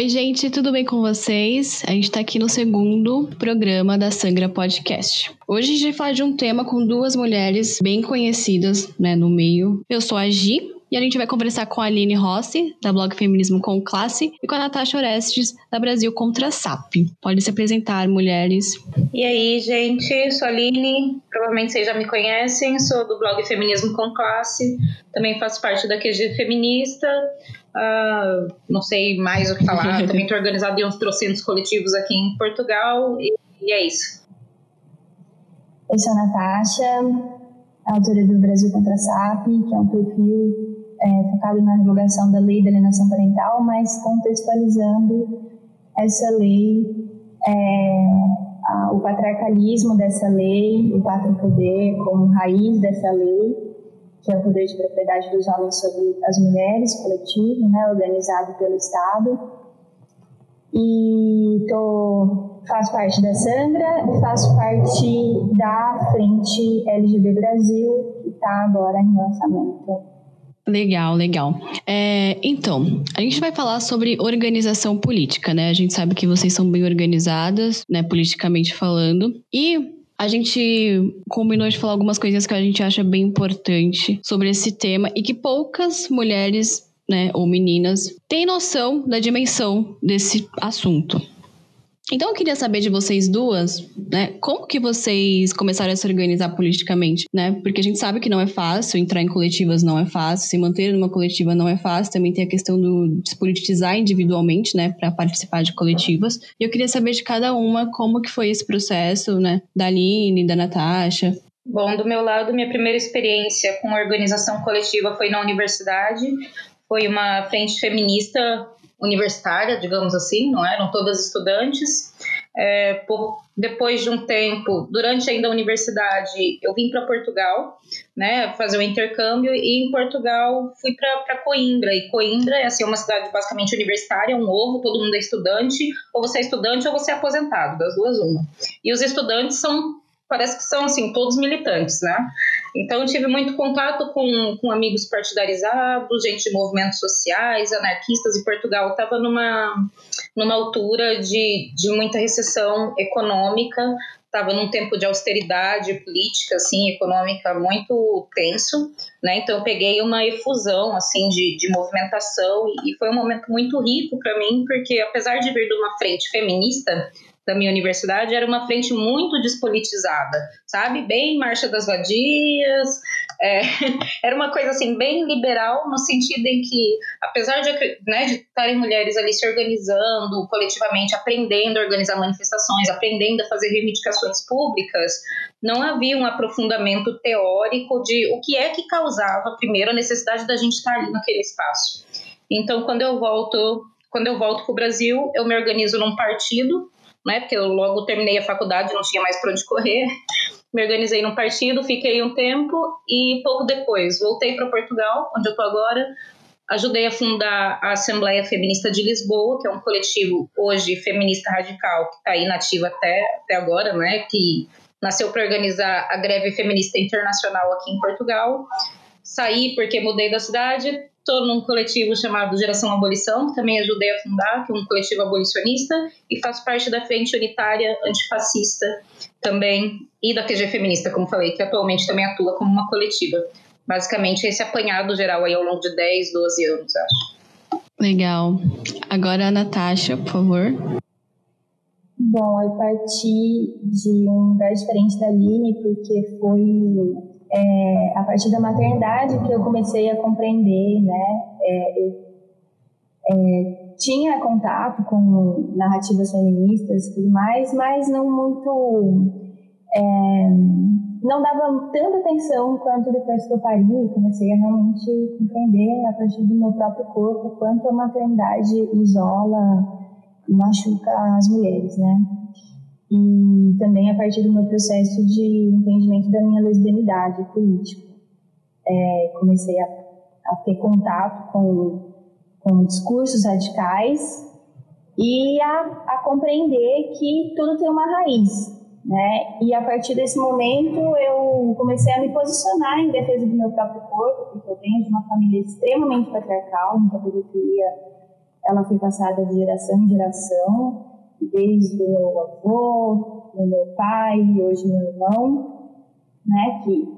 Oi, gente, tudo bem com vocês? A gente está aqui no segundo programa da Sangra Podcast. Hoje a gente vai falar de um tema com duas mulheres bem conhecidas né, no meio. Eu sou a Gi, e a gente vai conversar com a Aline Rossi, da blog Feminismo com Classe, e com a Natasha Orestes, da Brasil Contra SAP. Pode se apresentar, mulheres. E aí, gente, sou a Aline, provavelmente vocês já me conhecem, sou do blog Feminismo com Classe, também faço parte da QG Feminista, uh, não sei mais o que falar, também estou organizada em uns trocentos coletivos aqui em Portugal, e, e é isso. Eu sou a Natasha, autora do Brasil Contra SAP, que é um perfil é, focado na divulgação da lei da alienação parental, mas contextualizando essa lei, é, a, o patriarcalismo dessa lei, o pátrio poder como raiz dessa lei, que é o poder de propriedade dos homens sobre as mulheres, coletivo, né, organizado pelo Estado. E tô, faço parte da Sangra e faço parte da Frente LGB Brasil, que está agora em lançamento Legal, legal. É, então, a gente vai falar sobre organização política, né? A gente sabe que vocês são bem organizadas, né, politicamente falando. E a gente combinou de falar algumas coisinhas que a gente acha bem importante sobre esse tema e que poucas mulheres, né, ou meninas têm noção da dimensão desse assunto. Então eu queria saber de vocês duas, né, como que vocês começaram a se organizar politicamente, né? Porque a gente sabe que não é fácil, entrar em coletivas não é fácil, se manter numa coletiva não é fácil, também tem a questão do despolitizar individualmente, né, para participar de coletivas. E eu queria saber de cada uma como que foi esse processo, né, da Aline, da Natasha. Bom, do meu lado, minha primeira experiência com organização coletiva foi na universidade. Foi uma frente feminista universitária, digamos assim, não eram todas estudantes. É, por, depois de um tempo, durante ainda a universidade, eu vim para Portugal, né, fazer o um intercâmbio, e em Portugal fui para Coimbra. E Coimbra é assim, uma cidade basicamente universitária, um ovo, todo mundo é estudante, ou você é estudante ou você é aposentado, das duas uma. E os estudantes são parece que são assim todos militantes, né? Então tive muito contato com, com amigos partidarizados, gente de movimentos sociais, anarquistas e Portugal estava numa numa altura de, de muita recessão econômica, estava num tempo de austeridade política, assim, econômica muito tenso, né? Então eu peguei uma efusão, assim, de, de movimentação e foi um momento muito rico para mim, porque apesar de vir de uma frente feminista, da minha universidade era uma frente muito despolitizada, sabe? Bem Marcha das Vadias, é, era uma coisa assim, bem liberal, no sentido em que, apesar de, né, estarem mulheres ali se organizando coletivamente, aprendendo a organizar manifestações, aprendendo a fazer reivindicações públicas, não havia um aprofundamento teórico de o que é que causava, primeiro, a necessidade da gente estar ali naquele espaço. Então, quando eu volto, quando eu volto para o Brasil, eu me organizo num partido né? Porque eu logo terminei a faculdade, não tinha mais para onde correr. Me organizei num partido, fiquei um tempo e pouco depois voltei para Portugal, onde eu estou agora. Ajudei a fundar a Assembleia Feminista de Lisboa, que é um coletivo hoje feminista radical que está aí nativa até, até agora, né? Que nasceu para organizar a greve feminista internacional aqui em Portugal. Saí porque mudei da cidade, Estou num coletivo chamado Geração Abolição, que também ajudei a fundar, que é um coletivo abolicionista, e faço parte da Frente Unitária Antifascista também, e da QG Feminista, como falei, que atualmente também atua como uma coletiva. Basicamente, esse apanhado geral aí ao longo de 10, 12 anos, acho. Legal. Agora a Natasha, por favor. Bom, eu parti de um lugar diferente da Aline, porque foi é, a partir da maternidade que eu comecei a compreender, né? É, eu é, tinha contato com narrativas feministas e tudo mais, mas não muito. É, não dava tanta atenção quanto depois que eu parei, comecei a realmente compreender a partir do meu próprio corpo quanto a maternidade isola e machuca as mulheres, né? E também a partir do meu processo de entendimento da minha lesbianidade política. É, comecei a, a, ter contato com, com discursos radicais e a, a, compreender que tudo tem uma raiz, né? E a partir desse momento eu comecei a me posicionar em defesa do meu próprio corpo, porque eu venho de uma família extremamente patriarcal, em que a pedofilia ela foi passada de geração em geração, desde o meu avô, o meu pai, hoje meu irmão, né, que,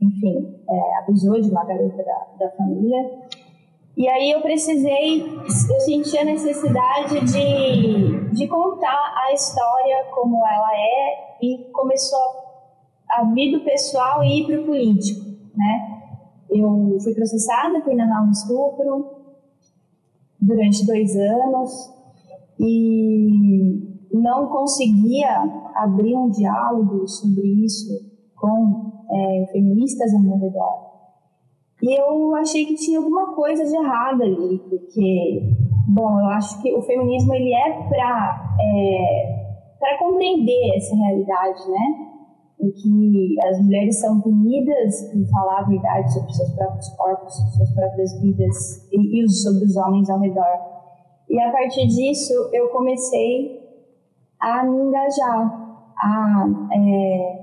enfim, é, abusou de uma garota da, da família. E aí eu precisei, eu senti a necessidade de, de contar a história como ela é e começou a vir do pessoal e ir para o político, né? Eu fui processada por narrar um estupro durante dois anos e não conseguia abrir um diálogo sobre isso com é, feministas ao meu redor. E eu achei que tinha alguma coisa de errado ali, porque, bom, eu acho que o feminismo ele é para é, para compreender essa realidade, né? Em que as mulheres são punidas por falar a verdade sobre seus próprios corpos, suas próprias vidas e, e sobre os homens ao redor. E a partir disso eu comecei a me engajar, a é,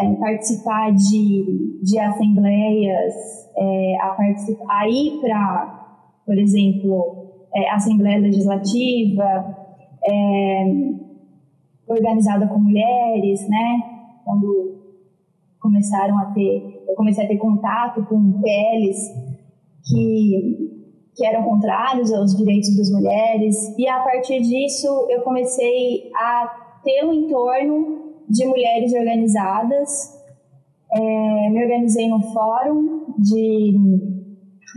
é, participar de, de assembleias, é, a, participar, a ir para, por exemplo, é, Assembleia Legislativa, é, organizada com mulheres, né? Quando começaram a ter, eu comecei a ter contato com PLs que que eram contrários aos direitos das mulheres. E a partir disso eu comecei a ter um entorno de mulheres organizadas. É, me organizei no fórum de,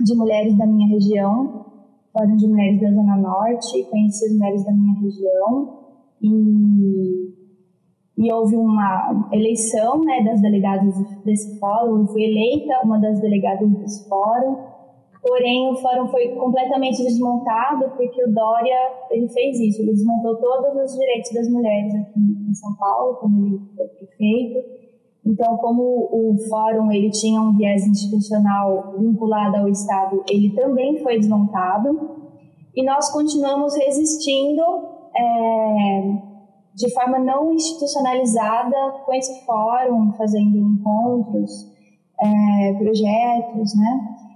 de mulheres da minha região, fórum de mulheres da Zona Norte, conheci as mulheres da minha região. E, e houve uma eleição né, das delegadas desse fórum, eu fui eleita uma das delegadas desse fórum, porém o fórum foi completamente desmontado porque o Dória ele fez isso, ele desmontou todos os direitos das mulheres aqui em São Paulo, quando ele foi prefeito. Então, como o fórum ele tinha um viés institucional vinculado ao Estado, ele também foi desmontado. E nós continuamos resistindo é, de forma não institucionalizada com esse fórum, fazendo encontros, é, projetos, né?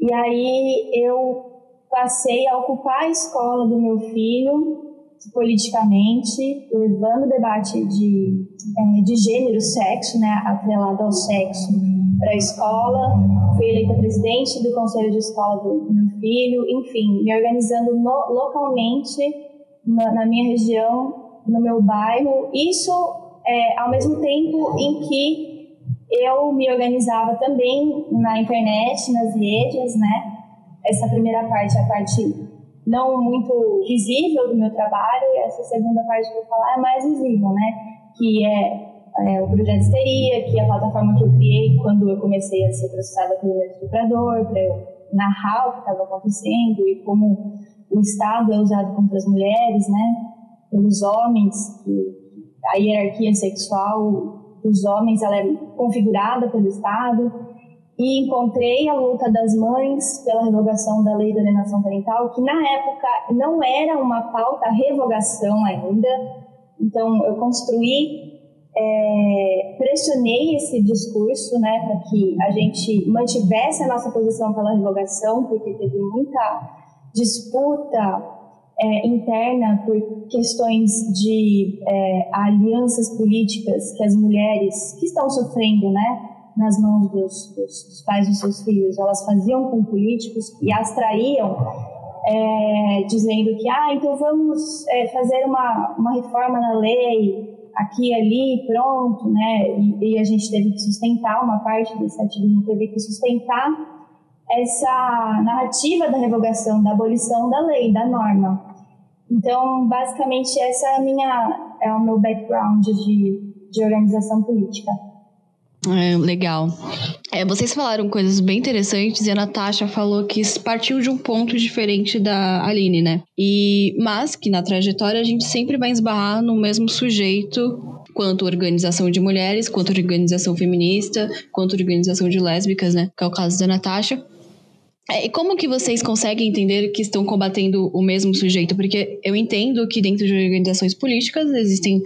E aí eu passei a ocupar a escola do meu filho politicamente, levando o debate de, é, de gênero, sexo, né, atrelado ao sexo, para a escola. Fui eleita presidente do conselho de escola do meu filho, enfim, me organizando no, localmente na, na, minha região, no meu bairro. Isso é, ao mesmo tempo em que eu me organizava também na internet, nas redes, né? Essa primeira parte, a parte não muito visível do meu trabalho, e essa segunda parte que eu vou falar é mais visível, né? Que é, é o projeto Histeria, que é a plataforma que eu criei quando eu comecei a ser processada pelo meu estuprador, para eu narrar o que estava acontecendo e como o Estado é usado contra as mulheres, né? Pelos homens, que a hierarquia sexual dos homens ela é configurada pelo Estado e encontrei a luta das mães pela revogação da lei da alienação parental, que na época não era uma pauta revogação ainda. Então eu construí, é, pressionei esse discurso, né, para que a gente mantivesse a nossa posição pela revogação, porque teve muita disputa é, interna por questões de é, alianças políticas que as mulheres que estão sofrendo, né, nas mãos dos, dos, dos pais dos seus filhos, elas faziam com políticos e as traíam, é, dizendo que, ah, então vamos é, fazer uma, uma reforma na lei aqui e ali, pronto, né, e, e a gente teve que sustentar uma parte desse ativismo, teve que sustentar essa narrativa da revogação, da abolição da lei, da norma. Então, basicamente, essa é, a minha, é o meu background de, de organização política. É, legal. É, vocês falaram coisas bem interessantes e a Natasha falou que partiu de um ponto diferente da Aline, né? E, mas que na trajetória a gente sempre vai esbarrar no mesmo sujeito quanto organização de mulheres, quanto organização feminista, quanto organização de lésbicas, né? Que é o caso da Natasha. É, e como que vocês conseguem entender que estão combatendo o mesmo sujeito? Porque eu entendo que dentro de organizações políticas existem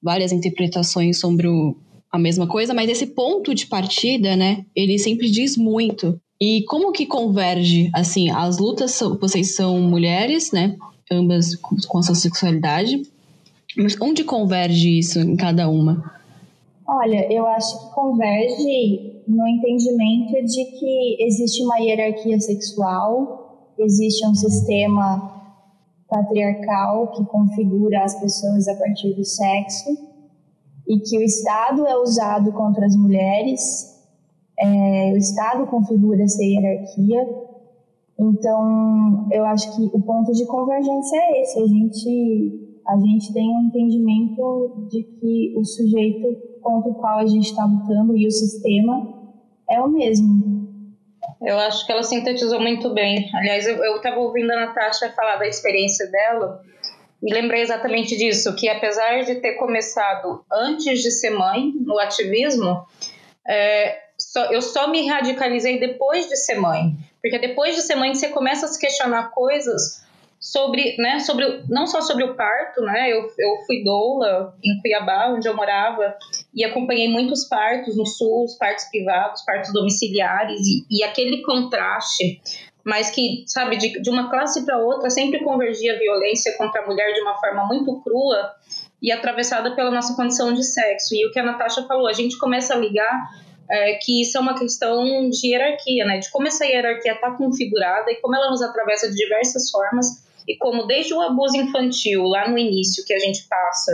várias interpretações sobre o, a mesma coisa, mas esse ponto de partida, né, ele sempre diz muito E como que converge, assim, as lutas, são, vocês são mulheres, né? Ambas com a sua sexualidade. Mas onde converge isso em cada uma? Olha, eu acho que converge no entendimento de que existe uma hierarquia sexual, existe um sistema patriarcal que configura as pessoas a partir do sexo e que o Estado é usado contra as mulheres, é, o Estado configura essa hierarquia. Então, eu acho que o ponto de convergência é esse. A gente, a gente tem um entendimento de que o sujeito contra o qual a gente está lutando e o sistema é o mesmo. Eu acho que ela sintetizou muito bem. Aliás, eu estava ouvindo a Natasha falar da experiência dela e lembrei exatamente disso, que apesar de ter começado antes de ser mãe no ativismo, é, só, eu só me radicalizei depois de ser mãe. Porque depois de ser mãe você começa a se questionar coisas sobre, né, sobre não só sobre o parto, né? Eu, eu fui doula em Cuiabá, onde eu morava, e acompanhei muitos partos no sul, partos privados, partos domiciliares e, e aquele contraste mas que, sabe, de, de uma classe para outra sempre convergia a violência contra a mulher de uma forma muito crua e atravessada pela nossa condição de sexo. E o que a Natasha falou, a gente começa a ligar é, que isso é uma questão de hierarquia, né? De como essa hierarquia está configurada e como ela nos atravessa de diversas formas e como desde o abuso infantil lá no início que a gente passa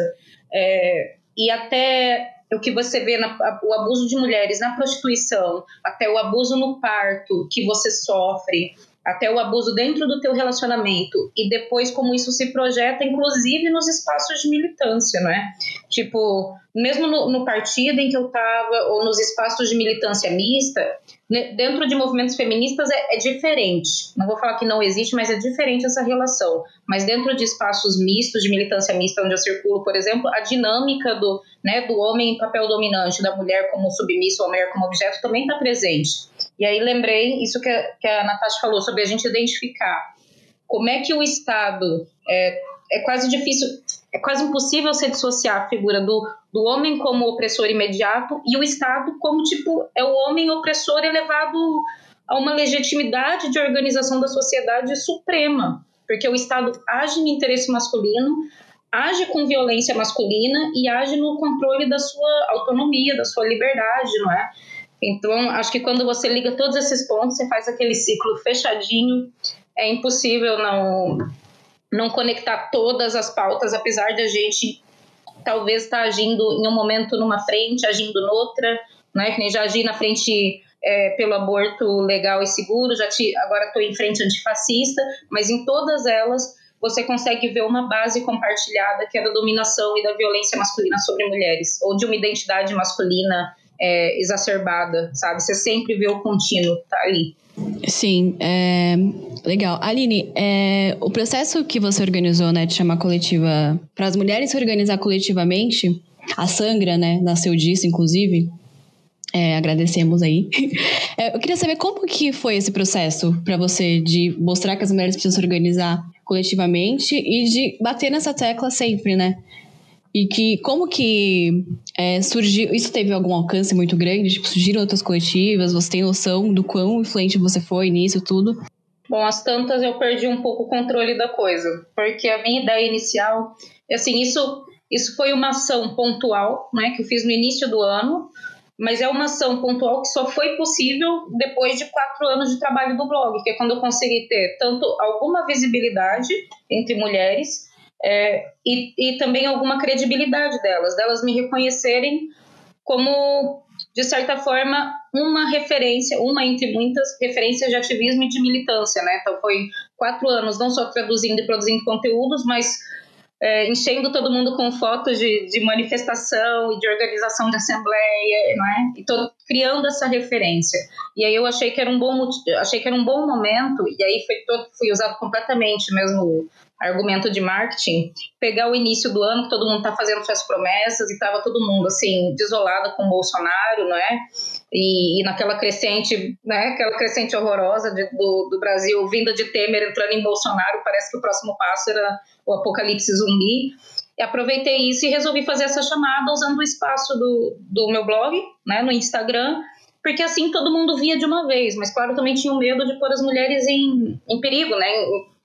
é, e até o que você vê na, o abuso de mulheres na prostituição, até o abuso no parto que você sofre, até o abuso dentro do teu relacionamento e depois como isso se projeta inclusive nos espaços de militância, não é? Tipo, mesmo no, no partido em que eu estava ou nos espaços de militância mista, né, dentro de movimentos feministas é, é, diferente. Não vou falar que não existe, mas é diferente essa relação. Mas dentro de espaços mistos, de militância mista, onde eu circulo, por exemplo, a dinâmica do, né, do homem em papel dominante, da mulher como submissa ou a mulher como objeto também está presente. E aí lembrei isso que a, que a Natasha falou, sobre a gente identificar como é que o Estado é, é quase difícil, é quase impossível se dissociar a figura do, do homem como opressor imediato e o Estado como, tipo, é o homem opressor elevado a uma legitimidade de organização da sociedade suprema, porque o Estado age no interesse masculino, age com violência masculina e age no controle da sua autonomia, da sua liberdade, não é? Então, acho que quando você liga todos esses pontos, você faz aquele ciclo fechadinho, é impossível não não conectar todas as pautas, apesar de a gente talvez estar tá agindo em um momento numa frente, agindo noutra, né? Que nem já agi na frente é, pelo aborto legal e seguro, já te, agora estou em frente antifascista, mas em todas elas você consegue ver uma base compartilhada que é da dominação e da violência masculina sobre mulheres, ou de uma identidade masculina é, exacerbada, sabe? Você sempre vê o contínuo, tá ali. Sim, é, legal. Aline, é, o processo que você organizou, né, de chamar coletiva, para as mulheres se organizar coletivamente, a Sangra, né, nasceu disso, inclusive, é, agradecemos aí. É, eu queria saber como que foi esse processo para você de mostrar que as mulheres precisam se organizar coletivamente e de bater nessa tecla sempre, né? E que como que é, surgiu. Isso teve algum alcance muito grande? Tipo, surgiram outras coletivas? Você tem noção do quão influente você foi nisso tudo? Bom, as tantas eu perdi um pouco o controle da coisa, porque a minha ideia inicial, assim, isso, isso foi uma ação pontual, né, que eu fiz no início do ano, mas é uma ação pontual que só foi possível depois de quatro anos de trabalho do blog, que é quando eu consegui ter tanto alguma visibilidade entre mulheres é, e, e também alguma credibilidade delas, delas me reconhecerem como, de certa forma, uma referência, uma entre muitas referências de ativismo e de militância, né? Então foi quatro anos não só traduzindo e produzindo conteúdos, mas é, enchendo todo mundo com fotos de, de, manifestação e de organização de assembleia, não é? E tô criando essa referência. E aí eu achei que era um bom achei que era um bom momento e aí foi todo, fui usado completamente mesmo argumento de marketing, pegar o início do ano que todo mundo está fazendo suas promessas e estava todo mundo assim desolado com o Bolsonaro, não é? E, e, naquela crescente, né, aquela crescente horrorosa de, do, do Brasil vinda de Temer entrando em Bolsonaro, parece que o próximo passo era o apocalipse zumbi. E aproveitei isso e resolvi fazer essa chamada usando o espaço do, do meu blog, né, no Instagram, porque assim todo mundo via de uma vez, mas claro, também tinha o medo de pôr as mulheres em, em perigo, né?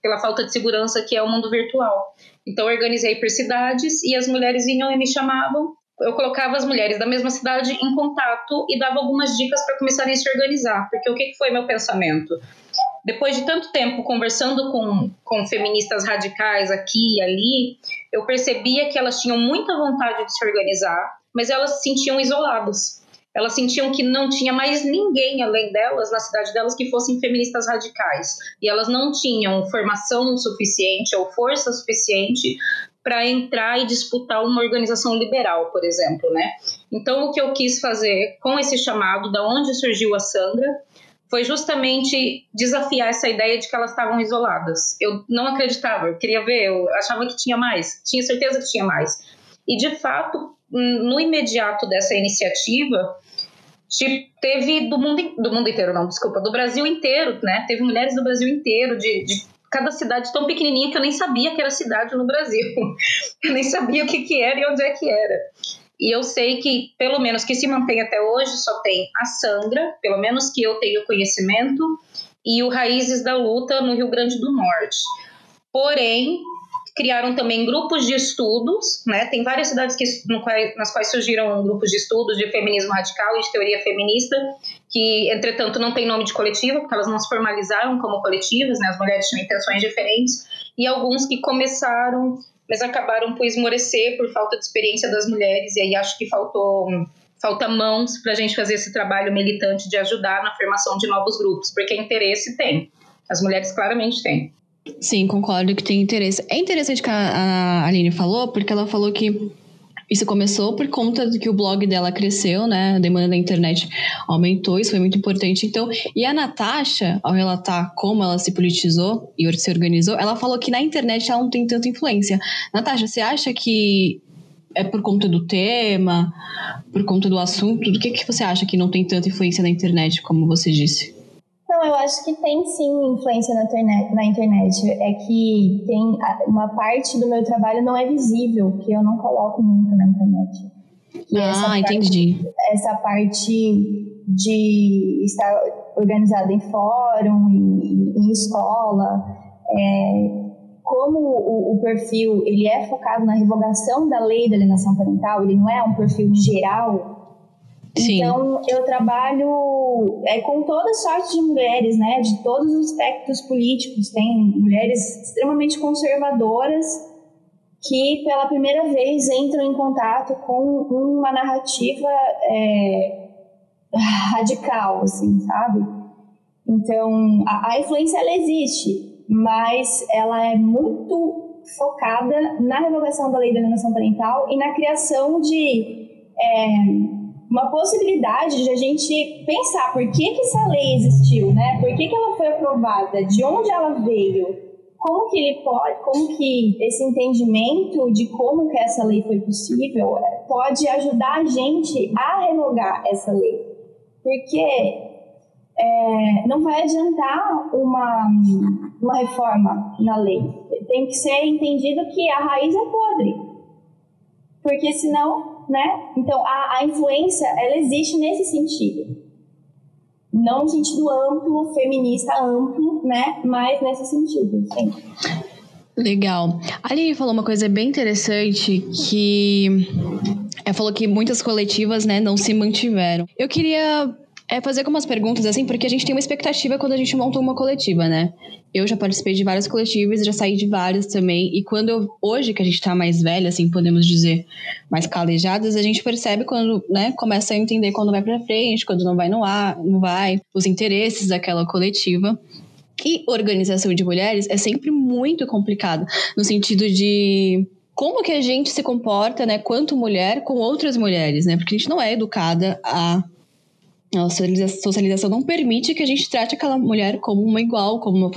Pela falta de segurança que é o mundo virtual. Então, eu organizei por cidades e as mulheres vinham e me chamavam. Eu colocava as mulheres da mesma cidade em contato e dava algumas dicas para começarem a se organizar, porque o que foi meu pensamento? depois de tanto tempo conversando com, com feministas radicais aqui e ali, eu percebia que elas tinham muita vontade de se organizar, mas elas se sentiam isoladas. Elas sentiam que não tinha mais ninguém além delas na cidade delas que fossem feministas radicais. E elas não tinham formação suficiente ou força suficiente para entrar e disputar uma organização liberal, por exemplo, né? Então, o que eu quis fazer com esse chamado, da onde surgiu a Sandra, foi justamente desafiar essa ideia de que elas estavam isoladas. Eu não acreditava, eu queria ver, eu achava que tinha mais, tinha certeza que tinha mais. E de fato, no imediato dessa iniciativa, teve do mundo, do mundo inteiro, não, desculpa, do Brasil inteiro, né? Teve mulheres do Brasil inteiro, de, de cada cidade tão pequenininha que eu nem sabia que era cidade no Brasil. Eu nem sabia o que, que era e onde é que era. E eu sei que, pelo menos que se mantém até hoje, só tem a Sandra, pelo menos que eu tenho conhecimento, e o Raízes da Luta no Rio Grande do Norte. Porém, criaram também grupos de estudos, né? Tem várias cidades que, nas quais surgiram grupos de estudos de feminismo radical e de teoria feminista, que, entretanto, não tem nome de coletiva, porque elas não se formalizaram como coletivas, né? As mulheres tinham intenções diferentes, e alguns que começaram mas acabaram por esmorecer por falta de experiência das mulheres, e aí acho que faltou falta mãos para a gente fazer esse trabalho militante de ajudar na formação de novos grupos, porque interesse tem. As mulheres claramente têm. Sim, concordo que tem interesse. É interessante que a, a Aline falou, porque ela falou que isso começou por conta de que o blog dela cresceu, né? A demanda da internet aumentou, isso foi muito importante. Então, e a Natasha, ao relatar como ela se politizou e se organizou, ela falou que na internet ela não tem tanta influência. Natasha, você acha que é por conta do tema, por conta do assunto? Do que, que você acha que não tem tanta influência na internet, como você disse? Não, eu acho que tem sim influência na internet, na internet. É que tem uma parte do meu trabalho não é visível, que eu não coloco muito na internet. E ah, parte, entendi. Essa parte de estar organizada em fórum e, em escola, é, como o, o, perfil ele é focado na revogação da lei da alienação parental, ele não é um perfil geral, Sim. Então, eu trabalho é, com toda sorte de mulheres, né, de todos os espectros políticos. Tem mulheres extremamente conservadoras que, pela primeira vez, entram em contato com uma narrativa é, radical, assim, sabe? Então, a, a influência, ela existe, mas ela é muito focada na revogação da lei da alienação parental e na criação de... É, uma possibilidade de a gente pensar por que, que essa lei existiu, né? Por que, que ela foi aprovada? De onde ela veio? Como que ele pode, como que esse entendimento de como que essa lei foi possível pode ajudar a gente a revogar essa lei? Porque é, não vai adiantar uma, uma reforma na lei. Tem que ser entendido que a raiz é podre. Porque senão né? Então, a, a influência, ela existe nesse sentido. Não no sentido amplo, feminista amplo, né? Mas nesse sentido, sim. Legal. A Aline falou uma coisa bem interessante que ela falou que muitas coletivas, né, não se mantiveram. Eu queria é fazer algumas perguntas, assim, porque a gente tem uma expectativa quando a gente monta uma coletiva, né? Eu já participei de várias coletivas, já saí de várias também. E quando eu, hoje que a gente tá mais velha, assim, podemos dizer, mais calejadas, a gente percebe quando, né, começa a entender quando vai pra frente, quando não vai no ar, não vai, os interesses daquela coletiva. E organização de mulheres é sempre muito complicado, no sentido de como que a gente se comporta, né, quanto mulher com outras mulheres, né? Porque a gente não é educada a a socialização não permite que a gente trate aquela mulher como uma igual, como uma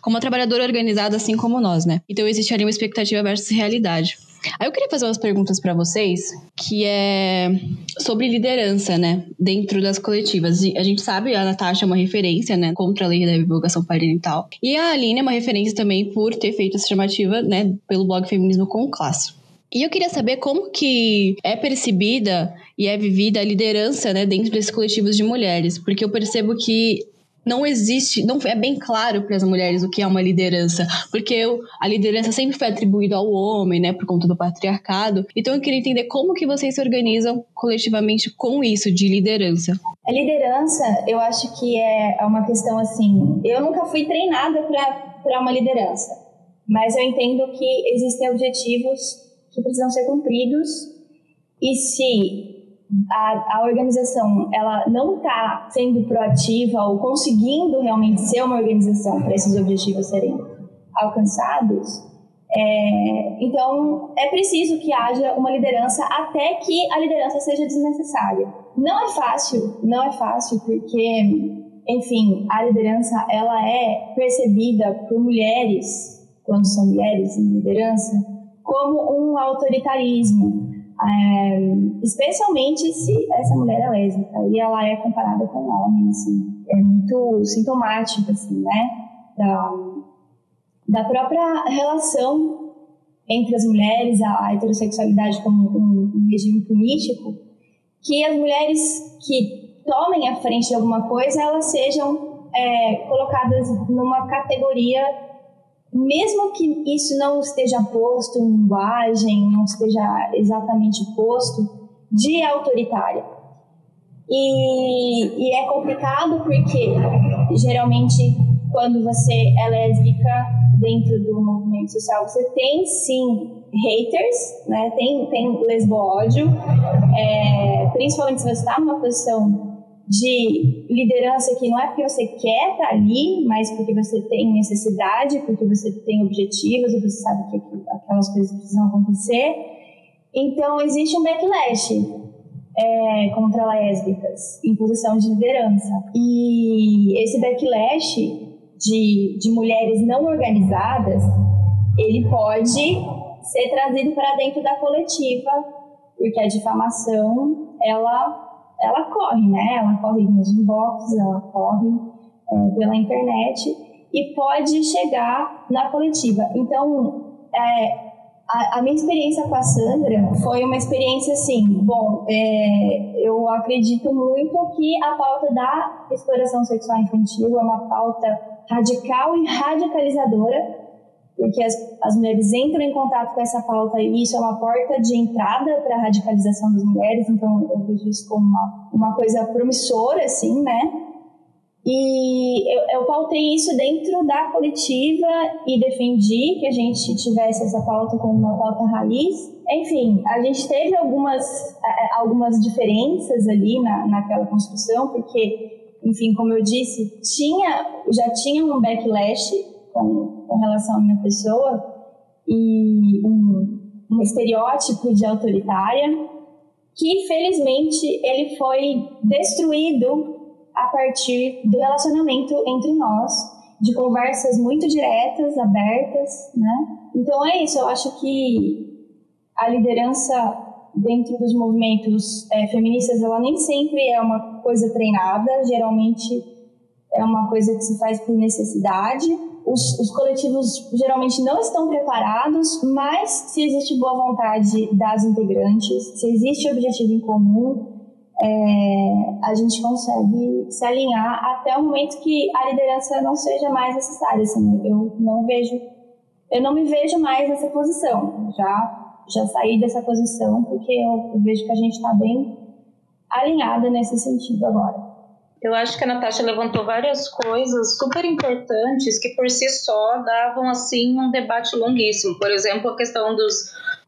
como uma trabalhadora organizada, assim como nós, né? Então existe ali uma expectativa versus realidade. Aí eu queria fazer umas perguntas para vocês, que é sobre liderança, né, dentro das coletivas. A gente sabe, a Natasha é uma referência, né, contra a lei da divulgação parental. E a Aline é uma referência também por ter feito essa chamativa, né, pelo blog Feminismo com Classe. E eu queria saber como que é percebida e é vivida a liderança, né, dentro desses coletivos de mulheres, porque eu percebo que não existe, não é bem claro para as mulheres o que é uma liderança, porque a liderança sempre foi atribuída ao homem, né, por conta do patriarcado. Então eu queria entender como que vocês se organizam coletivamente com isso de liderança. A liderança, eu acho que é, é uma questão assim, eu nunca fui treinada para uma liderança, mas eu entendo que existem objetivos que precisam ser cumpridos e se a, a organização ela não está sendo proativa ou conseguindo realmente ser uma organização para esses objetivos serem alcançados, é, então é preciso que haja uma liderança até que a liderança seja desnecessária. Não é fácil, não é fácil porque, enfim, a liderança ela é percebida por mulheres quando são mulheres em liderança como um autoritarismo, é, especialmente se essa mulher é lésbica e ela é comparada com um homem, assim, é muito sintomático, assim, né, da, da própria relação entre as mulheres, a, heterossexualidade como um, um regime político, que as mulheres que tomem a frente de alguma coisa, elas sejam é, colocadas numa categoria mesmo que isso não esteja posto em linguagem, não esteja exatamente posto, de autoritária. E, e é complicado porque, geralmente, quando você é lésbica dentro do movimento social, você tem sim haters, né? tem, tem lesbo-ódio, é, principalmente se você está numa posição de liderança que não é porque você quer estar ali, mas porque você tem necessidade, porque você tem objetivos e você sabe que aquelas coisas precisam acontecer. Então, existe um backlash é, contra lésbicas em posição de liderança. E esse backlash de, de mulheres não organizadas, ele pode ser trazido para dentro da coletiva, porque a difamação, ela ela corre, né? Ela corre nos inbox, ela corre é, pela internet e pode chegar na coletiva. Então, é, a, a, minha experiência com a Sandra foi uma experiência assim, bom, é, eu acredito muito que a pauta da exploração sexual infantil é uma pauta radical e radicalizadora porque as, as mulheres entram em contato com essa pauta e isso é uma porta de entrada para a radicalização das mulheres, então eu vejo isso como uma, uma coisa promissora, assim, né? E eu, eu pautei isso dentro da coletiva e defendi que a gente tivesse essa pauta como uma pauta raiz. Enfim, a gente teve algumas, algumas diferenças ali na, naquela construção, porque, enfim, como eu disse, tinha, já tinha um backlash com, com relação à minha pessoa e um, um estereótipo de autoritária que felizmente ele foi destruído a partir do relacionamento entre nós, de conversas muito diretas, abertas, né? Então é isso, eu acho que a liderança dentro dos movimentos é, feministas, ela nem sempre é uma coisa treinada, geralmente é uma coisa que se faz por necessidade, os, os, coletivos geralmente não estão preparados, mas se existe boa vontade das integrantes, se existe objetivo em comum, é, a gente consegue se alinhar até o momento que a liderança não seja mais necessária. Assim, eu não vejo, eu não me vejo mais nessa posição. Já já saí dessa posição porque eu, eu vejo que a gente está bem alinhada nesse sentido agora. Eu acho que a Natasha levantou várias coisas super importantes que por si só davam assim um debate longuíssimo. Por exemplo, a questão dos,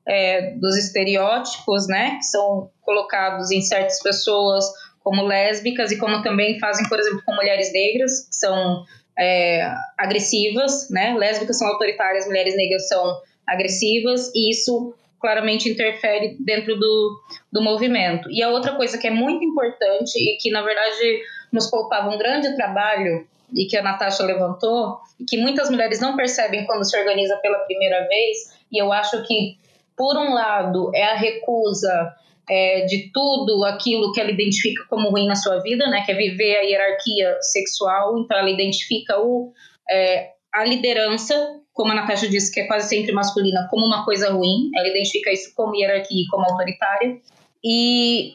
é, dos estereótipos, né, que são colocados em certas pessoas como lésbicas e como também fazem, por exemplo, com mulheres negras, que são é, agressivas, né? Lésbicas são autoritárias, mulheres negras são agressivas, e isso claramente interfere dentro do, do movimento. E a outra coisa que é muito importante e que, na verdade, nos poupava um grande trabalho e que a Natasha levantou, e que muitas mulheres não percebem quando se organiza pela primeira vez, e eu acho que, por um lado, é a recusa é, de tudo aquilo que ela identifica como ruim na sua vida, né, que é viver a hierarquia sexual, então ela identifica o, é, a liderança, como a Natasha disse, que é quase sempre masculina, como uma coisa ruim. Ela identifica isso como hierarquia e como autoritária. E,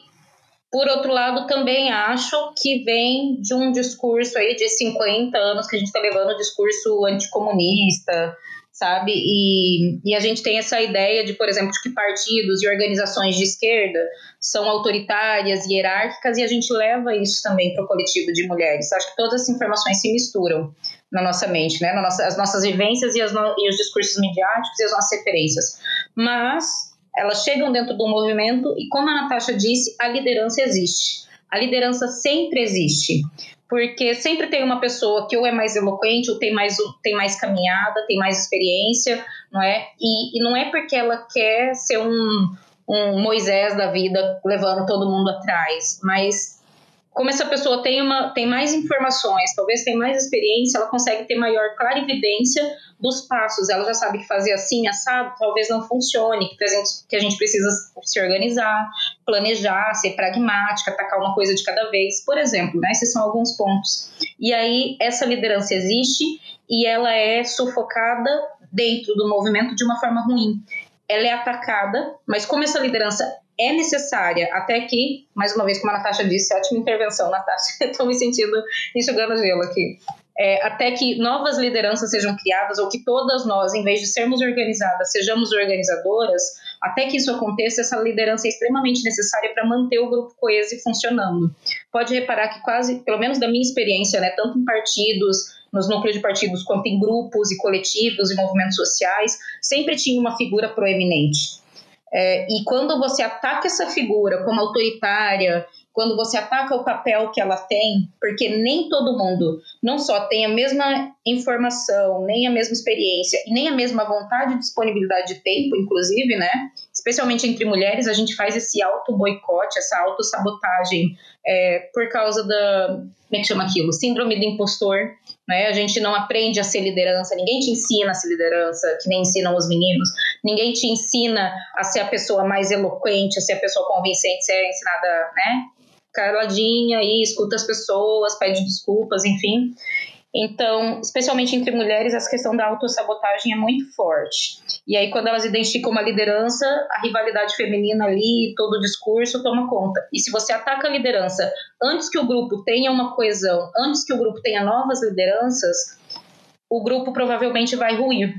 por outro lado, também acho que vem de um discurso aí de 50 anos que a gente está levando, discurso anticomunista, sabe? E, e a gente tem essa ideia de, por exemplo, de que partidos e organizações de esquerda são autoritárias e hierárquicas, e a gente leva isso também para o coletivo de mulheres. Acho que todas as informações se misturam na nossa mente, né? Na nossa, as nossas vivências e, as no, e os discursos midiáticos e as nossas referências. Mas elas chegam dentro do movimento e, como a Natasha disse, a liderança existe. A liderança sempre existe porque sempre tem uma pessoa que ou é mais eloquente, ou tem mais, tem mais caminhada, tem mais experiência, não é? E, e não é porque ela quer ser um, um Moisés da vida levando todo mundo atrás, mas como essa pessoa tem, uma, tem mais informações, talvez tem mais experiência, ela consegue ter maior clarividência dos passos. Ela já sabe que fazer assim, assado, talvez não funcione, que a gente, que a gente precisa se organizar, planejar, ser pragmática, atacar uma coisa de cada vez. Por exemplo, né, esses são alguns pontos. E aí, essa liderança existe e ela é sufocada dentro do movimento de uma forma ruim. Ela é atacada, mas como essa liderança é necessária até que, mais uma vez, como a Natasha disse, ótima intervenção, Natasha, estou me sentindo enxugando gelo aqui. É, até que novas lideranças sejam criadas ou que todas nós, em vez de sermos organizadas, sejamos organizadoras, até que isso aconteça, essa liderança é extremamente necessária para manter o grupo coeso e funcionando. Pode reparar que quase, pelo menos da minha experiência, né, tanto em partidos, nos núcleos de partidos, quanto em grupos e coletivos e movimentos sociais, sempre tinha uma figura proeminente. É, e quando você ataca essa figura como autoritária, quando você ataca o papel que ela tem, porque nem todo mundo não só tem a mesma informação, nem a mesma experiência, nem a mesma vontade e disponibilidade de tempo, inclusive, né? Especialmente entre mulheres, a gente faz esse auto-boicote, essa auto-sabotagem é, por causa da. Como é que chama aquilo? Síndrome do impostor. Né? A gente não aprende a ser liderança, ninguém te ensina a ser liderança, que nem ensinam os meninos. Ninguém te ensina a ser a pessoa mais eloquente, a ser a pessoa convincente, ser ensinada, né? Caladinha e escuta as pessoas, pede desculpas, enfim. Então, especialmente entre mulheres, essa questão da autossabotagem é muito forte. E aí, quando elas identificam uma liderança, a rivalidade feminina ali, todo o discurso toma conta. E se você ataca a liderança antes que o grupo tenha uma coesão, antes que o grupo tenha novas lideranças, o grupo provavelmente vai ruir.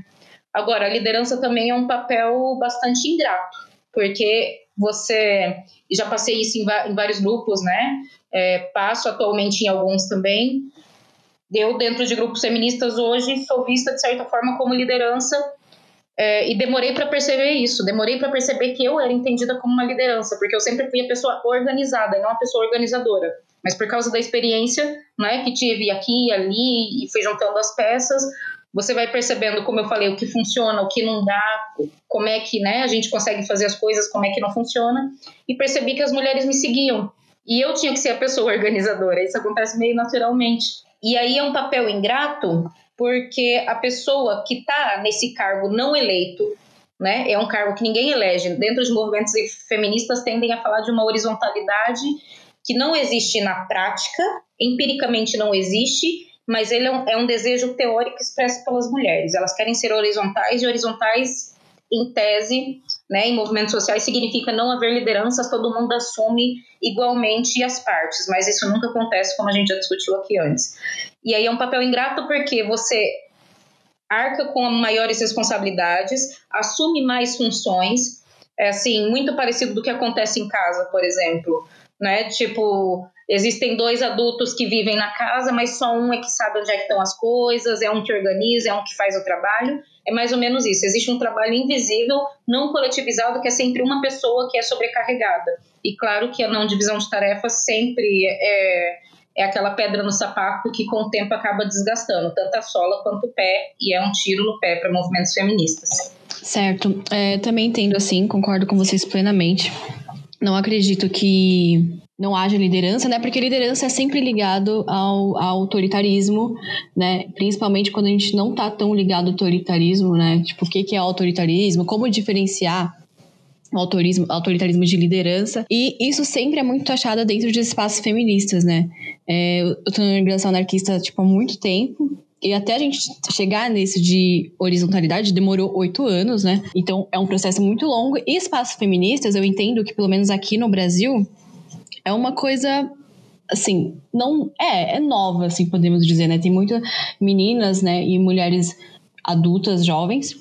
Agora, a liderança também é um papel bastante ingrato, porque você. Já passei isso em, vários grupos, né? É, passo atualmente em alguns também eu, dentro de grupos feministas, hoje sou vista, de certa forma, como liderança é, e demorei para perceber isso, demorei para perceber que eu era entendida como uma liderança, porque eu sempre fui a pessoa organizada não a pessoa organizadora. Mas por causa da experiência né, que tive aqui ali e fui juntando as peças, você vai percebendo, como eu falei, o que funciona, o que não dá, como é que né, a gente consegue fazer as coisas, como é que não funciona. E percebi que as mulheres me seguiam. E eu tinha que ser a pessoa organizadora. Isso acontece meio naturalmente. E aí é um papel ingrato porque a pessoa que está nesse cargo não eleito, né, é um cargo que ninguém elege, dentro de movimentos feministas tendem a falar de uma horizontalidade que não existe na prática, empiricamente não existe, mas ele é um, é um desejo teórico expresso pelas mulheres. Elas querem ser horizontais e horizontais em tese, né, em movimentos sociais, significa não haver lideranças, todo mundo assume igualmente as partes, mas isso nunca acontece, como a gente já discutiu aqui antes. E aí é um papel ingrato porque você arca com maiores responsabilidades, assume mais funções, é assim, muito parecido do que acontece em casa, por exemplo, né? Tipo, existem dois adultos que vivem na casa, mas só um é que sabe onde é que estão as coisas, é um que organiza, é um que faz o trabalho. É mais ou menos isso. Existe um trabalho invisível, não coletivizado, que é sempre uma pessoa que é sobrecarregada. E claro que a não divisão de tarefas sempre é, é aquela pedra no sapato que com o tempo acaba desgastando, tanto a sola quanto o pé, e é um tiro no pé para movimentos feministas. Certo. É, também entendo assim, concordo com vocês plenamente. Não acredito que não haja liderança, né? Porque liderança é sempre ligado ao, ao, autoritarismo, né? Principalmente quando a gente não tá tão ligado ao autoritarismo, né? Tipo, o que, que é autoritarismo? Como diferenciar autorismo, autoritarismo de liderança. E isso sempre é muito achado dentro de espaços feministas, né? É, eu tô na organização anarquista, tipo, há muito tempo. E até a gente chegar nesse de horizontalidade demorou oito anos, né? Então é um processo muito longo. E espaços feministas, eu entendo que pelo menos aqui no Brasil é uma coisa assim, não é, é nova, assim podemos dizer, né? Tem muitas meninas, né, e mulheres adultas, jovens,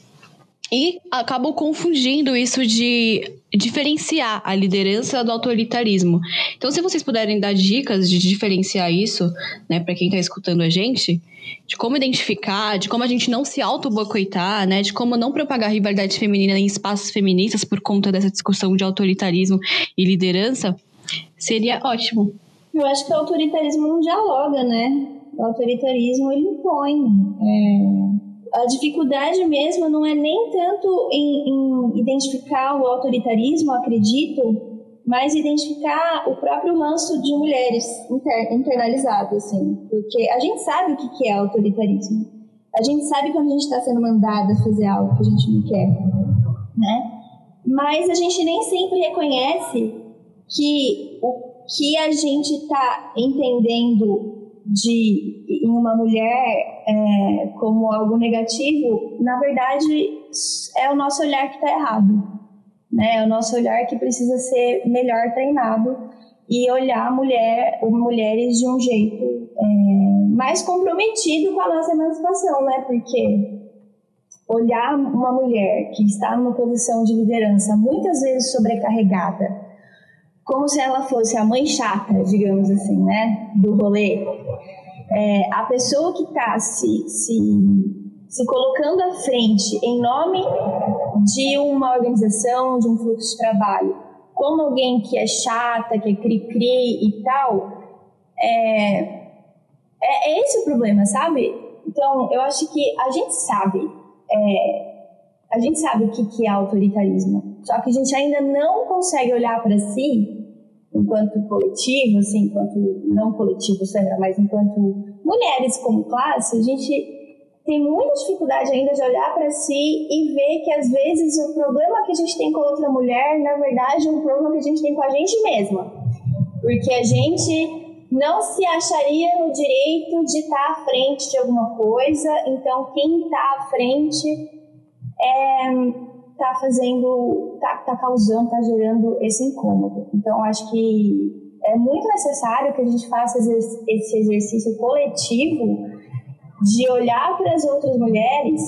e acabam confundindo isso de diferenciar a liderança do autoritarismo. Então, se vocês puderem dar dicas de diferenciar isso, né, para quem está escutando a gente, de como identificar, de como a gente não se auto-boicotar, né, de como não propagar rivalidade feminina em espaços feministas por conta dessa discussão de autoritarismo e liderança, seria ótimo. Eu acho que o autoritarismo não dialoga, né? O autoritarismo ele impõe. É a dificuldade mesmo não é nem tanto em, em identificar o autoritarismo, acredito, mas identificar o próprio ranço de mulheres inter, internalizado, assim. Porque a gente sabe o que é autoritarismo. A gente sabe quando a gente está sendo mandada fazer algo que a gente não quer, né? Mas a gente nem sempre reconhece que o que a gente está entendendo de em uma mulher é, como algo negativo, na verdade é o nosso olhar que está errado, né? É o nosso olhar que precisa ser melhor treinado e olhar mulher, mulheres de um jeito é, mais comprometido com a nossa emancipação, né? Porque olhar uma mulher que está numa posição de liderança muitas vezes sobrecarregada como se ela fosse a mãe chata, digamos assim, né, do rolê. É, a pessoa que está se, se, se colocando à frente em nome de uma organização, de um fluxo de trabalho, como alguém que é chata, que é cri-cri e tal, é, é, é, esse o problema, sabe? Então, eu acho que a gente sabe, é, a gente sabe o que, que é autoritarismo, só que a gente ainda não consegue olhar para si enquanto coletivo, assim, enquanto não coletivo, mas enquanto mulheres como classe, a gente tem muita dificuldade ainda de olhar para si e ver que às vezes o problema que a gente tem com outra mulher, na verdade, é um problema que a gente tem com a gente mesma. Porque a gente não se acharia no direito de estar à frente de alguma coisa, então quem está à frente é está fazendo, está tá causando, está gerando esse incômodo. Então, acho que é muito necessário que a gente faça esse exercício coletivo de olhar para as outras mulheres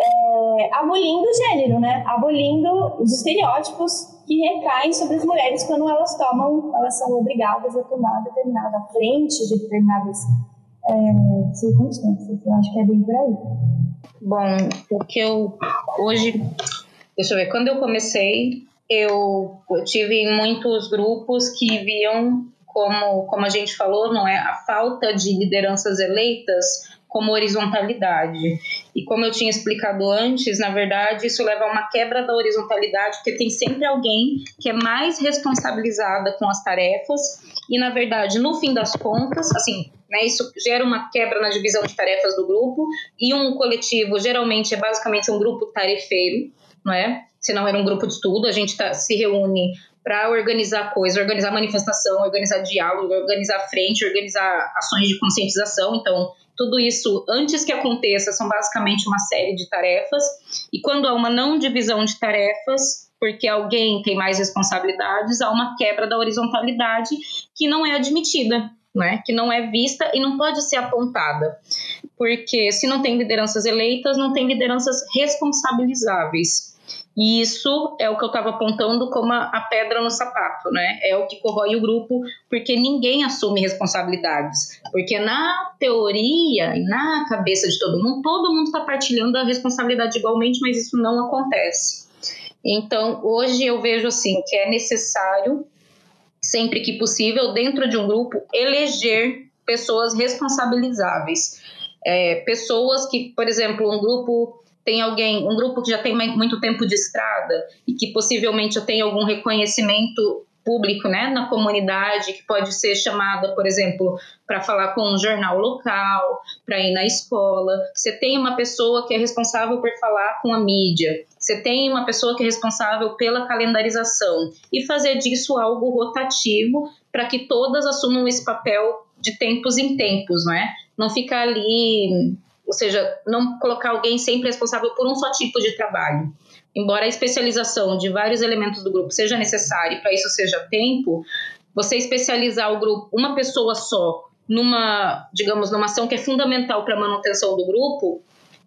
é, abolindo o gênero, né? Abolindo os estereótipos que recaem sobre as mulheres quando elas tomam, elas são obrigadas a tomar determinada frente de determinadas é, circunstâncias. Eu acho que é bem por aí. Bom, porque eu hoje, deixa eu ver, quando eu comecei, eu, eu tive muitos grupos que viam como, como a gente falou, não é? A falta de lideranças eleitas como horizontalidade. E como eu tinha explicado antes, na verdade, isso leva a uma quebra da horizontalidade, porque tem sempre alguém que é mais responsabilizada com as tarefas, e na verdade, no fim das contas, assim, né, isso gera uma quebra na divisão de tarefas do grupo, e um coletivo geralmente é basicamente um grupo tarefeiro, não é? Se não era um grupo de estudo, a gente tá, se reúne para organizar coisas, organizar manifestação, organizar diálogo, organizar frente, organizar ações de conscientização. Então, tudo isso, antes que aconteça, são basicamente uma série de tarefas. E quando há uma não divisão de tarefas, porque alguém tem mais responsabilidades, há uma quebra da horizontalidade que não é admitida. Né, que não é vista e não pode ser apontada, porque se não tem lideranças eleitas, não tem lideranças responsabilizáveis. E isso é o que eu estava apontando como a, a, pedra no sapato, né? É o que corrói o grupo, porque ninguém assume responsabilidades. Porque na teoria e na cabeça de todo mundo, todo mundo está partilhando a responsabilidade igualmente, mas isso não acontece. Então, hoje eu vejo assim que é necessário, sempre que possível, dentro de um grupo, eleger pessoas responsabilizáveis. É, pessoas que, por exemplo, um grupo tem alguém, um grupo que já tem muito tempo de estrada e que possivelmente já tem algum reconhecimento público, né, na comunidade, que pode ser chamada, por exemplo, para falar com um jornal local, para ir na escola. Você tem uma pessoa que é responsável por falar com a mídia. Você tem uma pessoa que é responsável pela calendarização e fazer disso algo rotativo para que todas assumam esse papel de tempos em tempos, não é? não ficar ali, ou seja, não colocar alguém sempre responsável por um só tipo de trabalho. Embora a especialização de vários elementos do grupo seja necessária e para isso seja tempo, você especializar o grupo, uma pessoa só, numa, digamos, numa ação que é fundamental para a manutenção do grupo,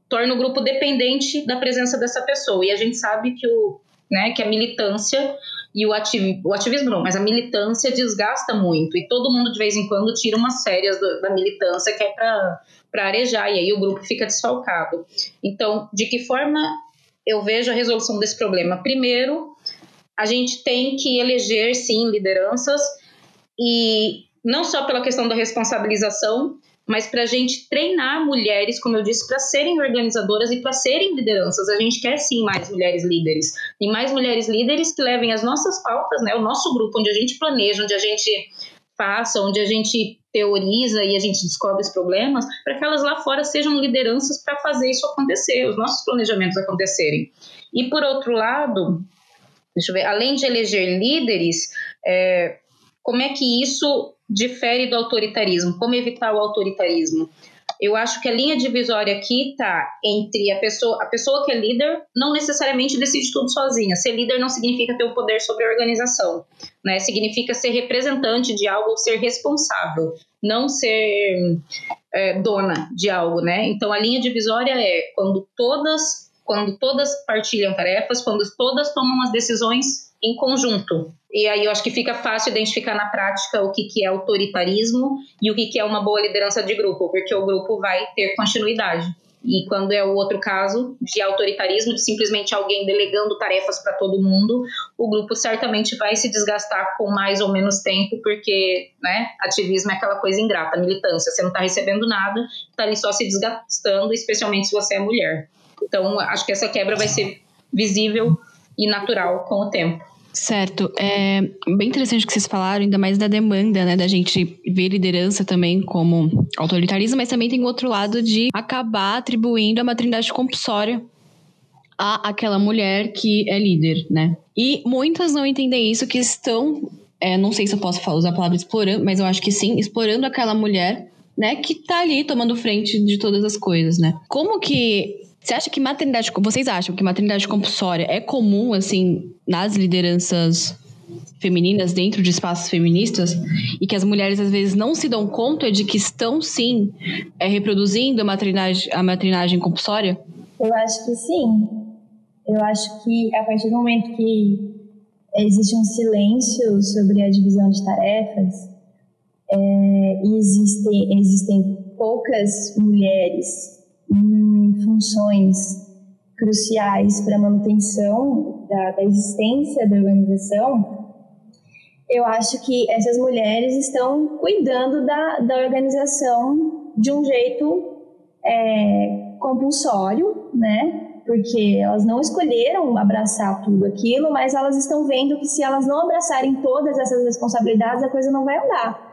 torna o grupo dependente da presença dessa pessoa. E a gente sabe que, o, né, que a militância e o, ativismo, o ativismo não, mas a militância desgasta muito. E todo mundo, de vez em quando, tira umas férias do, da militância que é para arejar. E aí o grupo fica desfalcado. Então, de que forma eu vejo a resolução desse problema? Primeiro, a gente tem que eleger, sim, lideranças e não só pela questão da responsabilização, mas para a gente treinar mulheres, como eu disse, para serem organizadoras e para serem lideranças. A gente quer sim mais mulheres líderes e mais mulheres líderes que levem as nossas pautas, né, o nosso grupo, onde a gente planeja, onde a gente faça, onde a gente teoriza e a gente descobre os problemas, para que elas lá fora sejam lideranças para fazer isso acontecer, os nossos planejamentos acontecerem. E por outro lado, deixa eu ver, além de eleger líderes, é, como é que isso difere do autoritarismo? Como evitar o autoritarismo? Eu acho que a linha divisória aqui está entre a pessoa, a pessoa que é líder não necessariamente decide tudo sozinha. Ser líder não significa ter o poder sobre a organização, né? Significa ser representante de algo, ser responsável, não ser é, dona de algo, né? Então a linha divisória é quando todas, quando todas partilham tarefas, quando todas tomam as decisões em conjunto. E aí eu acho que fica fácil identificar na prática o que, que é autoritarismo e o que, que é uma boa liderança de grupo, porque o grupo vai ter continuidade. E quando é o outro caso de autoritarismo, de simplesmente alguém delegando tarefas para todo mundo, o grupo certamente vai se desgastar com mais ou menos tempo, porque né, ativismo é aquela coisa ingrata, militância. Você não está recebendo nada, está ali só se desgastando, especialmente se você é mulher. Então, acho que essa quebra vai ser visível e natural com o tempo. Certo. É bem interessante o que vocês falaram, ainda mais da demanda, né? Da gente ver liderança também como autoritarismo, mas também tem o outro lado de acabar atribuindo a maternidade compulsória a aquela mulher que é líder, né? E muitas não entendem isso, que estão, é, não sei se eu posso usar a palavra explorando, mas eu acho que sim, explorando aquela mulher, né, que tá ali tomando frente de todas as coisas, né? Como que você acha que maternidade. Vocês acham que maternidade compulsória é comum, assim, nas lideranças femininas dentro de espaços feministas e que as mulheres às vezes não se dão conta de que estão sim é, reproduzindo a maternidade, a maternagem compulsória? Eu acho que sim. Eu acho que a partir do momento que existe um silêncio sobre a divisão de tarefas é, existem, existem poucas mulheres em funções cruciais para a manutenção da, da existência da organização, eu acho que essas mulheres estão cuidando da, da organização de um jeito é, compulsório, né? Porque elas não escolheram abraçar tudo aquilo, mas elas estão vendo que se elas não abraçarem todas essas responsabilidades, a coisa não vai andar.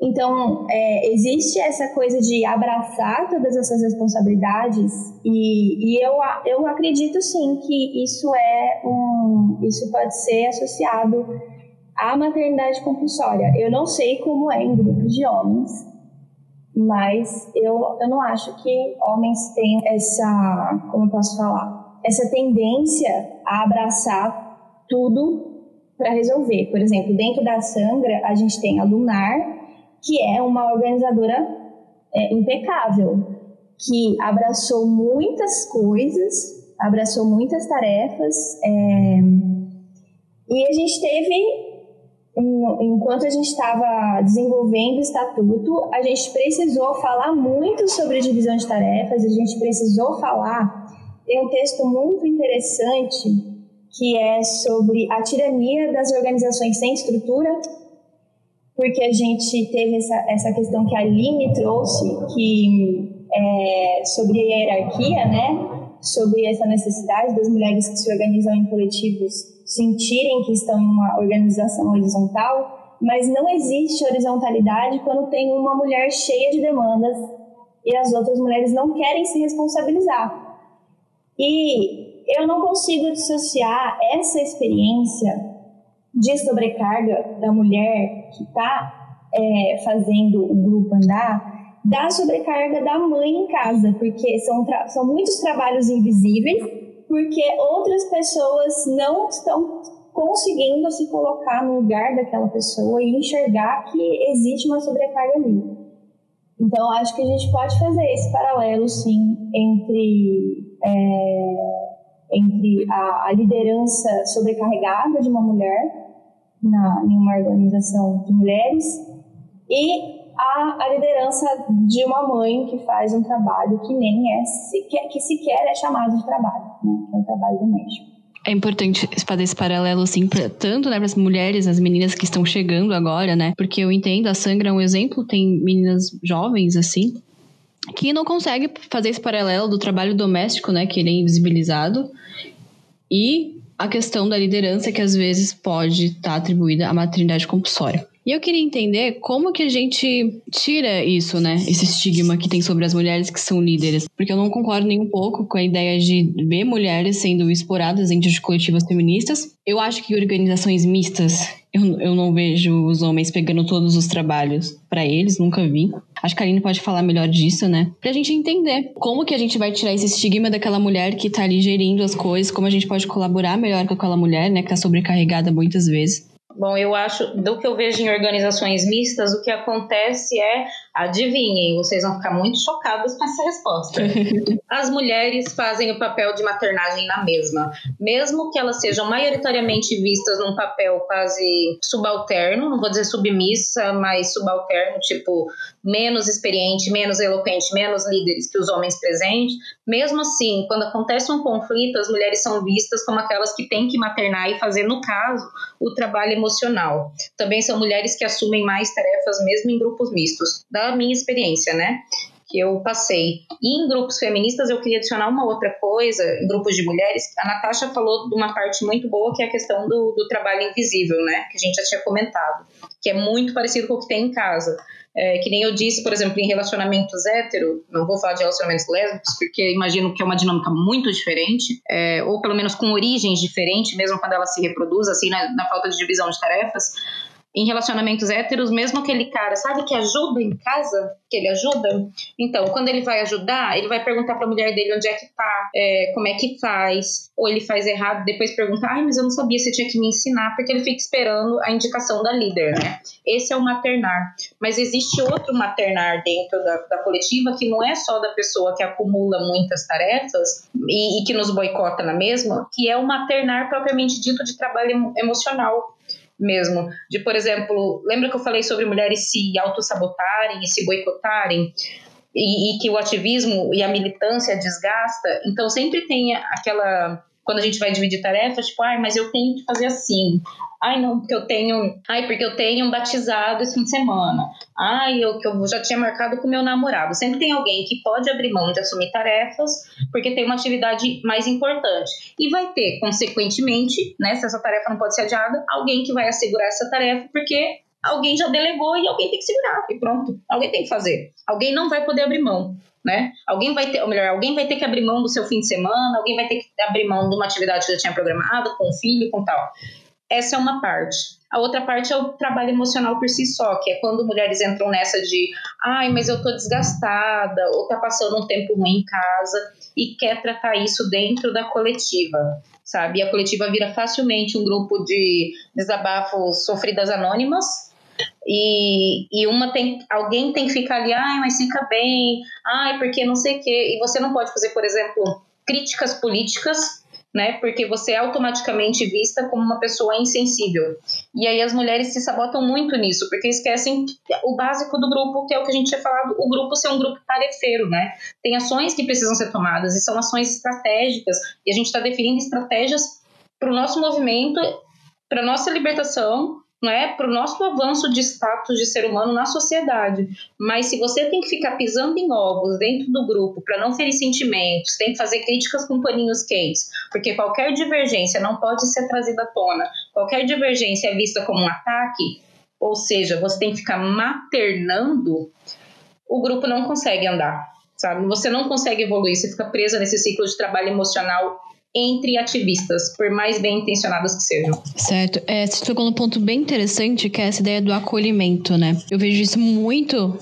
Então, é, existe essa coisa de abraçar todas essas responsabilidades e, e eu, eu acredito sim que isso é um, isso pode ser associado à maternidade compulsória. Eu não sei como é em grupos de homens, mas eu, eu não acho que homens tenham essa, como eu posso falar, essa tendência a abraçar tudo para resolver. Por exemplo, dentro da Sangra, a gente tem a Lunar, que é uma organizadora é, impecável, que abraçou muitas coisas, abraçou muitas tarefas, é, e a gente teve, enquanto a gente estava desenvolvendo o estatuto, a gente precisou falar muito sobre divisão de tarefas, a gente precisou falar, tem um texto muito interessante que é sobre a tirania das organizações sem estrutura porque a gente teve essa, essa questão que a Aline trouxe, que é sobre a hierarquia, né? Sobre essa necessidade das mulheres que se organizam em coletivos sentirem que estão em uma organização horizontal, mas não existe horizontalidade quando tem uma mulher cheia de demandas e as outras mulheres não querem se responsabilizar. E eu não consigo dissociar essa experiência de sobrecarga da mulher que está é, fazendo o grupo andar da sobrecarga da mãe em casa, porque são, são muitos trabalhos invisíveis, porque outras pessoas não estão conseguindo se colocar no lugar daquela pessoa e enxergar que existe uma sobrecarga ali. Então, acho que a gente pode fazer esse paralelo, sim, entre, é, entre a, a, liderança sobrecarregada de uma mulher na, em uma organização de mulheres e a, a liderança de uma mãe que faz um trabalho que nem é sequer, que sequer é chamado de trabalho, né? que é o trabalho doméstico. É importante fazer esse paralelo, assim, pra, tanto né, para as mulheres, as meninas que estão chegando agora, né? Porque eu entendo, a Sangra é um exemplo, tem meninas jovens, assim, que não conseguem fazer esse paralelo do trabalho doméstico, né? Que ele é invisibilizado. E a questão da liderança, que às vezes pode estar tá atribuída à maternidade compulsória. E eu queria entender como que a gente tira isso, né? Esse estigma que tem sobre as mulheres que são líderes. Porque eu não concordo nem um pouco com a ideia de ver mulheres sendo exploradas dentro de coletivas feministas. Eu acho que organizações mistas, eu, eu não vejo os homens pegando todos os trabalhos para eles, nunca vi. Acho que a Aline pode falar melhor disso, né? Pra gente entender como que a gente vai tirar esse estigma daquela mulher que tá ali gerindo as coisas, como a gente pode colaborar melhor com aquela mulher, né, que tá sobrecarregada muitas vezes. Bom, eu acho, do que eu vejo em organizações mistas, o que acontece é, adivinhem, vocês vão ficar muito chocados com essa resposta. As mulheres fazem o papel de maternagem na mesma, mesmo que elas sejam maioritariamente vistas num papel quase subalterno, não vou dizer submissa, mas subalterno, tipo menos experiente, menos eloquente, menos líderes que os homens presentes. Mesmo assim, quando acontece um conflito, as mulheres são vistas como aquelas que têm que maternar e fazer, no caso, o trabalho emocional. Também são mulheres que assumem mais tarefas, mesmo em grupos mistos. Da minha experiência, né? que eu passei. E em grupos feministas eu queria adicionar uma outra coisa, em grupos de mulheres, a Natasha falou de uma parte muito boa que é a questão do, do trabalho invisível, né, que a gente já tinha comentado, que é muito parecido com o que tem em casa. É, que nem eu disse, por exemplo, em relacionamentos hétero, não vou falar de relacionamentos lésbicos, porque imagino que é uma dinâmica muito diferente, é, ou pelo menos com origens diferentes, mesmo quando ela se reproduz, assim, na, na falta de divisão de tarefas em relacionamentos héteros, mesmo aquele cara, sabe, que ajuda em casa, que ele ajuda. Então, quando ele vai ajudar, ele vai perguntar para a mulher dele onde é que tá, é, como é que faz, ou ele faz errado, depois pergunta, ai, mas eu não sabia, você tinha que me ensinar, porque ele fica esperando a indicação da líder, né? Esse é o maternar. Mas existe outro maternar dentro da, da coletiva que não é só da pessoa que acumula muitas tarefas e, e que nos boicota na mesma, que é o maternar propriamente dito de trabalho emocional mesmo. De, por exemplo, lembra que eu falei sobre mulheres se autossabotarem e se boicotarem? E, e, que o ativismo e a militância desgasta. Então, sempre tem aquela. Quando a gente vai dividir tarefas, tipo, ai, mas eu tenho que fazer assim. Ai, não, porque eu tenho. Ai, porque eu tenho um batizado esse fim de semana. Ai, eu que eu já tinha marcado com meu namorado. Sempre tem alguém que pode abrir mão de assumir tarefas porque tem uma atividade mais importante. E vai ter, consequentemente, né, se essa tarefa não pode ser adiada, alguém que vai assegurar essa tarefa porque alguém já delegou e alguém tem que segurar. E pronto, alguém tem que fazer. Alguém não vai poder abrir mão. Né? Alguém vai ter, ou melhor, alguém vai ter que abrir mão do seu fim de semana, alguém vai ter que abrir mão de uma atividade que já tinha programado, com o filho, com tal. Essa é uma parte. A outra parte é o trabalho emocional por si só, que é quando mulheres entram nessa de ai, mas eu tô desgastada, ou tá passando um tempo ruim em casa e quer tratar isso dentro da coletiva, sabe? E a coletiva vira facilmente um grupo de desabafos sofridas anônimas, e, e uma tem alguém tem que ficar ali, ai, mas fica bem, ai, porque não sei o quê. E você não pode fazer, por exemplo, críticas políticas né? Porque você é automaticamente vista como uma pessoa insensível. E aí as mulheres se sabotam muito nisso, porque esquecem o básico do grupo, que é o que a gente tinha falado, o grupo ser um grupo tarefeiro, né? Tem ações que precisam ser tomadas e são ações estratégicas, e a gente está definindo estratégias para o nosso movimento, para nossa libertação não é para o nosso avanço de status de ser humano na sociedade. Mas se você tem que ficar pisando em ovos dentro do grupo para não ferir sentimentos, tem que fazer críticas com paninhos quentes, porque qualquer divergência não pode ser trazida à tona, qualquer divergência é vista como um ataque, ou seja, você tem que ficar maternando, o grupo não consegue andar, sabe? Você não consegue evoluir, você fica presa nesse ciclo de trabalho emocional entre ativistas, por mais bem intencionadas que sejam. Certo. É, você tocou num ponto bem interessante, que é essa ideia do acolhimento, né? Eu vejo isso muito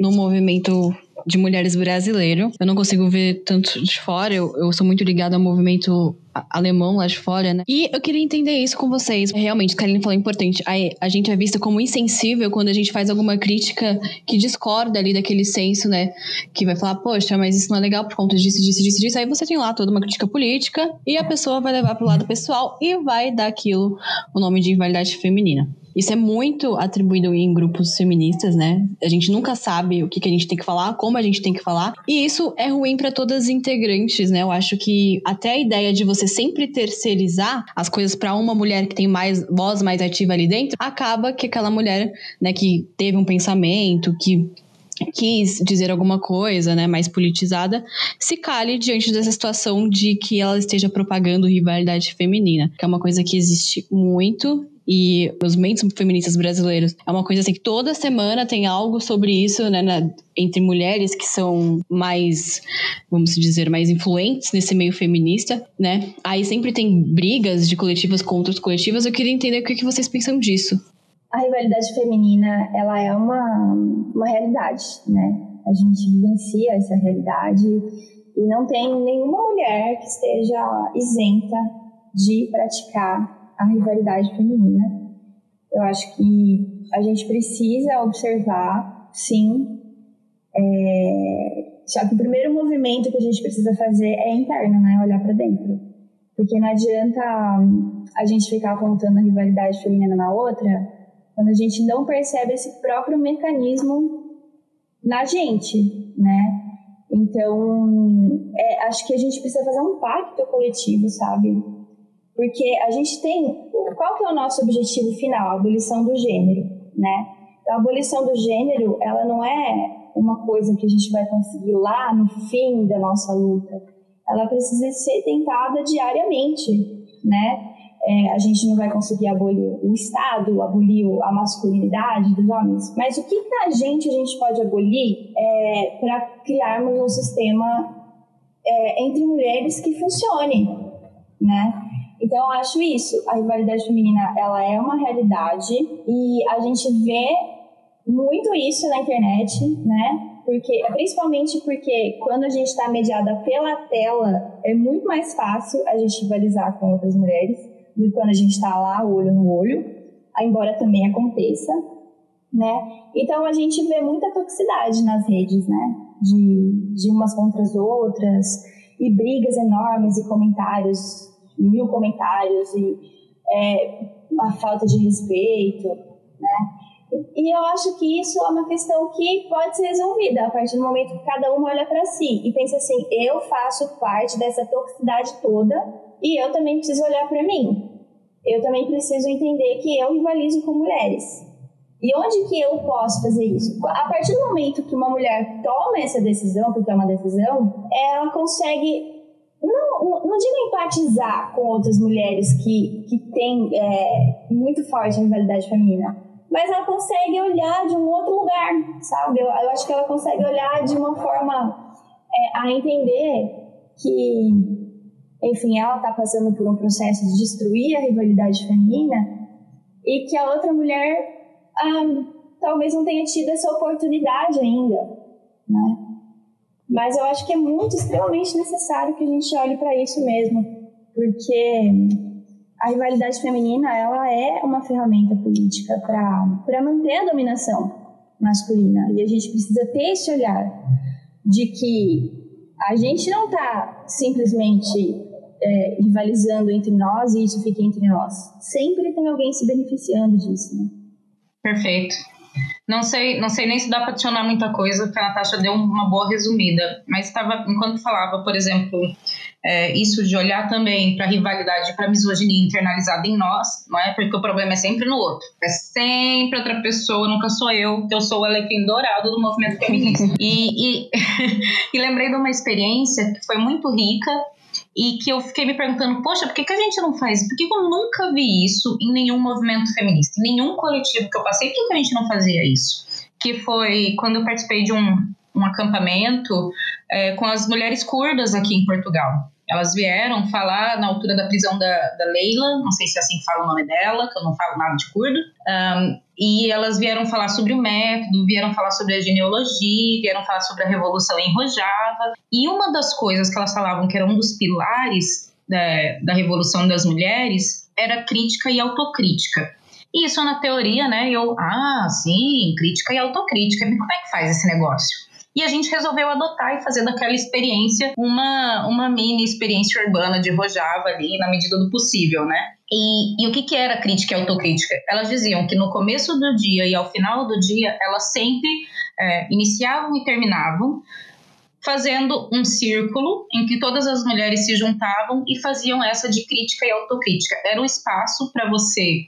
no movimento de mulheres brasileiro. Eu não consigo ver tanto de fora, eu, eu sou muito ligada ao movimento alemão lá de fora, né? E eu queria entender isso com vocês. Realmente, Karine falou importante. A, a gente é vista como insensível quando a gente faz alguma crítica que discorda ali daquele senso, né? Que vai falar, poxa, mas isso não é legal por conta disso, disso, disso, disso. Aí você tem lá toda uma crítica política e a pessoa vai levar pro lado pessoal e vai dar aquilo o nome de invalidade feminina. Isso é muito atribuído em grupos feministas, né? A gente nunca sabe o que, que a gente tem que falar, como a gente tem que falar. E isso é ruim para todas as integrantes, né? Eu acho que até a ideia de você sempre terceirizar as coisas para uma mulher que tem mais voz mais ativa ali dentro, acaba que aquela mulher, né, que teve um pensamento, que quis dizer alguma coisa, né, mais politizada, se cale diante dessa situação de que ela esteja propagando rivalidade feminina, que é uma coisa que existe muito e os mentes feministas brasileiros. É uma coisa assim que toda semana tem algo sobre isso, né, na, entre mulheres que são mais, vamos dizer, mais influentes nesse meio feminista, né? Aí sempre tem brigas de coletivas contra os coletivas. Eu queria entender o que, que vocês pensam disso. A rivalidade feminina, ela é uma, uma realidade, né? A gente vivencia essa realidade e não tem nenhuma mulher que esteja isenta de praticar a rivalidade feminina. Eu acho que a gente precisa observar, sim, é... só que o primeiro movimento que a gente precisa fazer é interno, né? Olhar para dentro. Porque não adianta a gente ficar apontando a rivalidade feminina na outra quando a gente não percebe esse próprio mecanismo na gente, né? Então, é, acho que a gente precisa fazer um pacto coletivo, sabe? Porque a gente tem. Qual que é o nosso objetivo final? A abolição do gênero, né? Então, a abolição do gênero, ela não é uma coisa que a gente vai conseguir lá no fim da nossa luta. Ela precisa ser tentada diariamente, né? É, a gente não vai conseguir abolir o Estado, abolir a masculinidade dos homens, mas o que a gente a gente pode abolir é, para criarmos um sistema é, entre mulheres que funcione, né? Então, eu acho isso. A rivalidade feminina, ela é uma realidade e a gente vê muito isso na internet, né? Porque, principalmente porque quando a gente está mediada pela tela, é muito mais fácil a gente rivalizar com outras mulheres do que quando a gente está lá, olho no olho, embora também aconteça, né? Então, a gente vê muita toxicidade nas redes, né? De, de umas contra as outras, e brigas enormes e comentários mil comentários e é, a falta de respeito, né? E eu acho que isso é uma questão que pode ser resolvida a partir do momento que cada um olha para si e pensa assim: eu faço parte dessa toxicidade toda e eu também preciso olhar para mim. Eu também preciso entender que eu rivalizo com mulheres. E onde que eu posso fazer isso? A partir do momento que uma mulher toma essa decisão, porque é uma decisão, ela consegue não, digo empatizar com outras mulheres que, que têm é, muito forte a rivalidade feminina, mas ela consegue olhar de um outro lugar, sabe? Eu, eu acho que ela consegue olhar de uma forma é, a entender que, enfim, ela está passando por um processo de destruir a rivalidade feminina e que a outra mulher ah, talvez não tenha tido essa oportunidade ainda? Mas eu acho que é muito, extremamente necessário que a gente olhe para isso mesmo, porque a rivalidade feminina ela é uma ferramenta política para manter a dominação masculina. E a gente precisa ter esse olhar de que a gente não está simplesmente é, rivalizando entre nós e isso fica entre nós. Sempre tem alguém se beneficiando disso. Né? Perfeito. Não sei, não sei nem se dá para adicionar muita coisa, porque a Natasha deu uma boa resumida. Mas estava, enquanto falava, por exemplo, é, isso de olhar também para a rivalidade, para a misoginia internalizada em nós, não é? Porque o problema é sempre no outro. É sempre outra pessoa, nunca sou eu, que eu sou o alecrim dourado do movimento feminista. e, e, e lembrei de uma experiência que foi muito rica e que eu fiquei me perguntando, poxa, por que, que a gente não faz? Por que, que eu nunca vi isso em nenhum movimento feminista, em nenhum coletivo que eu passei, por que, que a gente não fazia isso? Que foi quando eu participei de um, um acampamento é, com as mulheres curdas aqui em Portugal. Elas vieram falar na altura da prisão da, da Leila, não sei se é assim fala o nome dela, que eu não falo nada de curdo, um, e elas vieram falar sobre o método, vieram falar sobre a genealogia, vieram falar sobre a Revolução em Rojava. E uma das coisas que elas falavam que era um dos pilares da, da Revolução das Mulheres era crítica e autocrítica. E isso na teoria, né? Eu, ah, sim, crítica e autocrítica. Como é que faz esse negócio? E a gente resolveu adotar e fazer daquela experiência uma, uma mini experiência urbana de Rojava ali, na medida do possível, né? E, e o que, que era crítica e autocrítica? Elas diziam que no começo do dia e ao final do dia, elas sempre é, iniciavam e terminavam fazendo um círculo em que todas as mulheres se juntavam e faziam essa de crítica e autocrítica. Era o espaço para você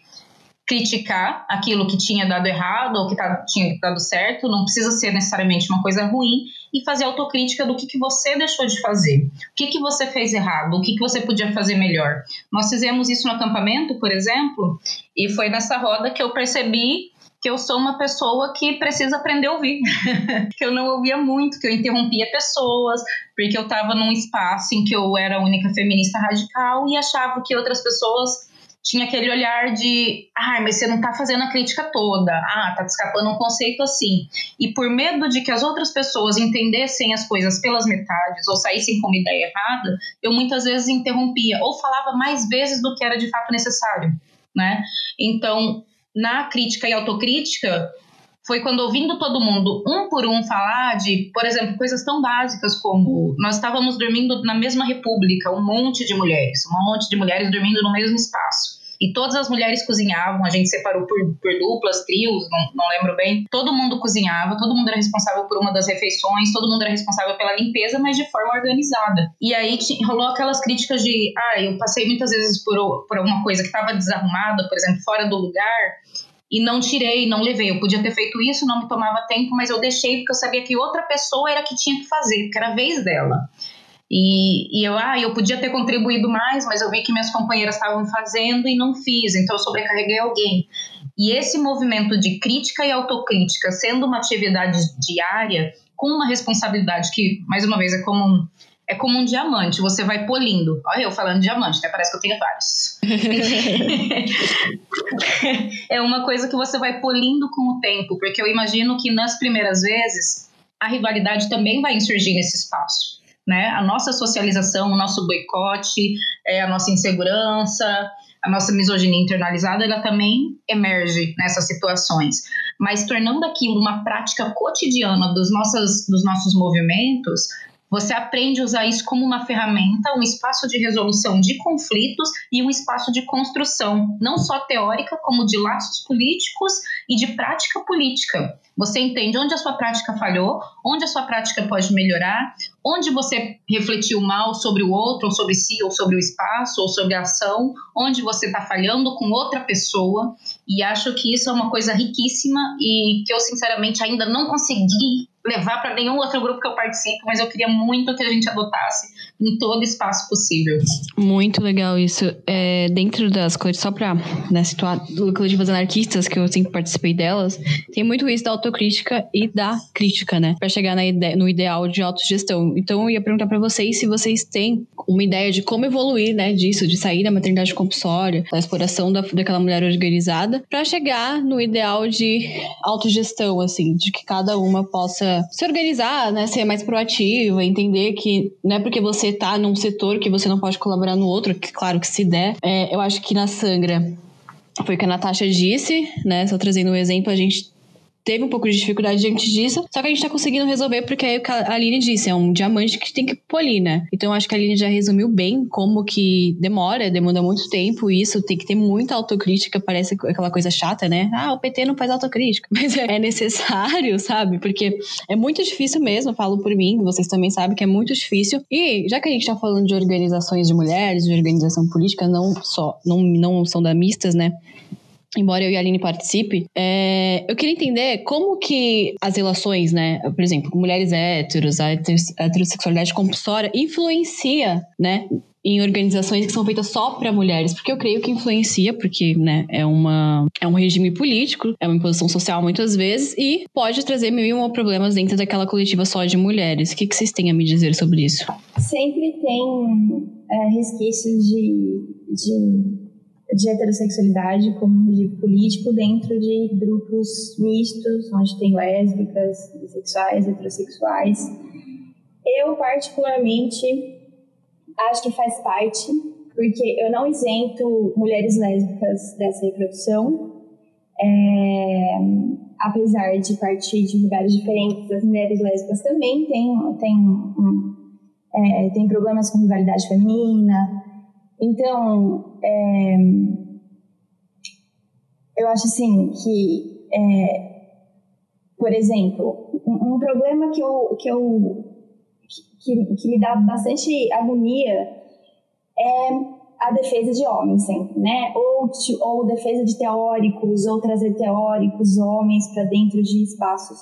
criticar aquilo que tinha dado errado ou que tá, tinha dado certo, não precisa ser necessariamente uma coisa ruim, e fazer autocrítica do que, que você deixou de fazer, o que, que você fez errado, o que, que você podia fazer melhor. Nós fizemos isso no acampamento, por exemplo, e foi nessa roda que eu percebi que eu sou uma pessoa que precisa aprender a ouvir, que eu não ouvia muito, que eu interrompia pessoas, porque eu estava num espaço em que eu era a única feminista radical e achava que outras pessoas tinha aquele olhar de, ah, mas você não tá fazendo a crítica toda, ah, tá escapando um conceito assim. E por medo de que as outras pessoas entendessem as coisas pelas metades ou saíssem com uma ideia errada, eu muitas vezes interrompia ou falava mais vezes do que era de fato necessário, né? Então, na crítica e autocrítica, foi quando ouvindo todo mundo um por um falar de, por exemplo, coisas tão básicas como nós estávamos dormindo na mesma república, um monte de mulheres, um monte de mulheres dormindo no mesmo espaço. E todas as mulheres cozinhavam, a gente separou por, por duplas, trios, não, não lembro bem. Todo mundo cozinhava, todo mundo era responsável por uma das refeições, todo mundo era responsável pela limpeza, mas de forma organizada. E aí rolou aquelas críticas de, ah, eu passei muitas vezes por, por alguma coisa que estava desarrumada, por exemplo, fora do lugar, e não tirei, não levei. Eu podia ter feito isso, não me tomava tempo, mas eu deixei porque eu sabia que outra pessoa era que tinha que fazer, porque era a vez dela. E, e eu, ah, eu podia ter contribuído mais, mas eu vi que minhas companheiras estavam fazendo e não fiz, então eu sobrecarreguei alguém. E esse movimento de crítica e autocrítica sendo uma atividade diária, com uma responsabilidade que, mais uma vez, é como é como um diamante, você vai polindo. Olha eu falando diamante, até parece que eu tenho vários. é uma coisa que você vai polindo com o tempo, porque eu imagino que nas primeiras vezes a rivalidade também vai insurgir nesse espaço. Né? A nossa socialização, o nosso boicote, é, a nossa insegurança, a nossa misoginia internalizada, ela também emerge nessas situações. Mas tornando aquilo uma prática cotidiana dos, nossas, dos nossos movimentos, você aprende a usar isso como uma ferramenta, um espaço de resolução de conflitos e um espaço de construção, não só teórica, como de laços políticos e de prática política. Você entende onde a sua prática falhou, onde a sua prática pode melhorar, onde você refletiu mal sobre o outro, ou sobre si, ou sobre o espaço, ou sobre a ação, onde você está falhando com outra pessoa. E acho que isso é uma coisa riquíssima e que eu, sinceramente, ainda não consegui levar para nenhum outro grupo que eu participo, mas eu queria muito que a gente adotasse em todo espaço possível. Muito legal isso. É, dentro das coisas, só para né, situar coletivas anarquistas, que eu sempre participei delas, tem muito isso da autocrítica e da crítica, né? Para chegar ide no ideal de autogestão. Então eu ia perguntar para vocês se vocês têm uma ideia de como evoluir, né, disso, de sair da maternidade compulsória, da exploração da, daquela mulher organizada, para chegar no ideal de autogestão, assim, de que cada uma possa se organizar, né, ser mais proativa, entender que não é porque você tá num setor que você não pode colaborar no outro, que claro que se der. É, eu acho que na Sangra foi o que a Natasha disse, né, só trazendo um exemplo, a gente teve um pouco de dificuldade diante disso, só que a gente tá conseguindo resolver porque é o que a Aline disse, é um diamante que tem que polir, né? Então acho que a Aline já resumiu bem como que demora, demanda muito tempo isso, tem que ter muita autocrítica, parece aquela coisa chata, né? Ah, o PT não faz autocrítica, mas é necessário, sabe? Porque é muito difícil mesmo, falo por mim, vocês também sabem que é muito difícil. E já que a gente tá falando de organizações de mulheres, de organização política, não só, não, não são da mistas, né? Embora eu e a Aline participe, é, eu queria entender como que as relações, né, por exemplo, mulheres héteros, a heterossexualidade compulsória influencia, né, em organizações que são feitas só para mulheres, porque eu creio que influencia, porque, né, é, uma, é um regime político, é uma imposição social muitas vezes, e pode trazer mil e um problemas dentro daquela coletiva só de mulheres. O que, que vocês têm a me dizer sobre isso? Sempre tem é, resquícios de, de, de heterossexualidade como de político dentro de grupos mistos, onde tem lésbicas, bissexuais, heterossexuais. Eu, particularmente, acho que faz parte, porque eu não isento mulheres lésbicas dessa reprodução. É, apesar de partir de lugares diferentes, as mulheres lésbicas também têm, têm, é, têm problemas com rivalidade feminina. Então, é, eu acho assim que, é, por exemplo, um, um problema que eu, que eu que, que me dá bastante agonia é a defesa de homens sempre, né? Ou, ou defesa de teóricos, ou trazer teóricos, homens para dentro de espaços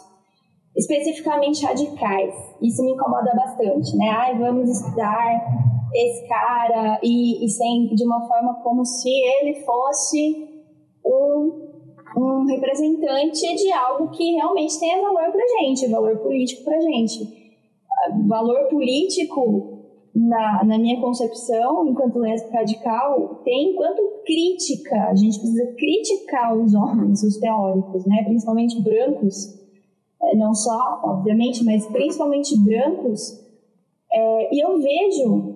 especificamente radicais. Isso me incomoda bastante, né? Ai, vamos estudar esse cara e, e sempre de uma forma como se ele fosse um, um representante de algo que realmente tenha valor para gente, valor político para gente valor político, na, na minha concepção, enquanto lésbica radical, tem enquanto crítica. A gente precisa criticar os homens, os teóricos, né? principalmente brancos, é, não só, obviamente, mas principalmente brancos. É, e eu vejo,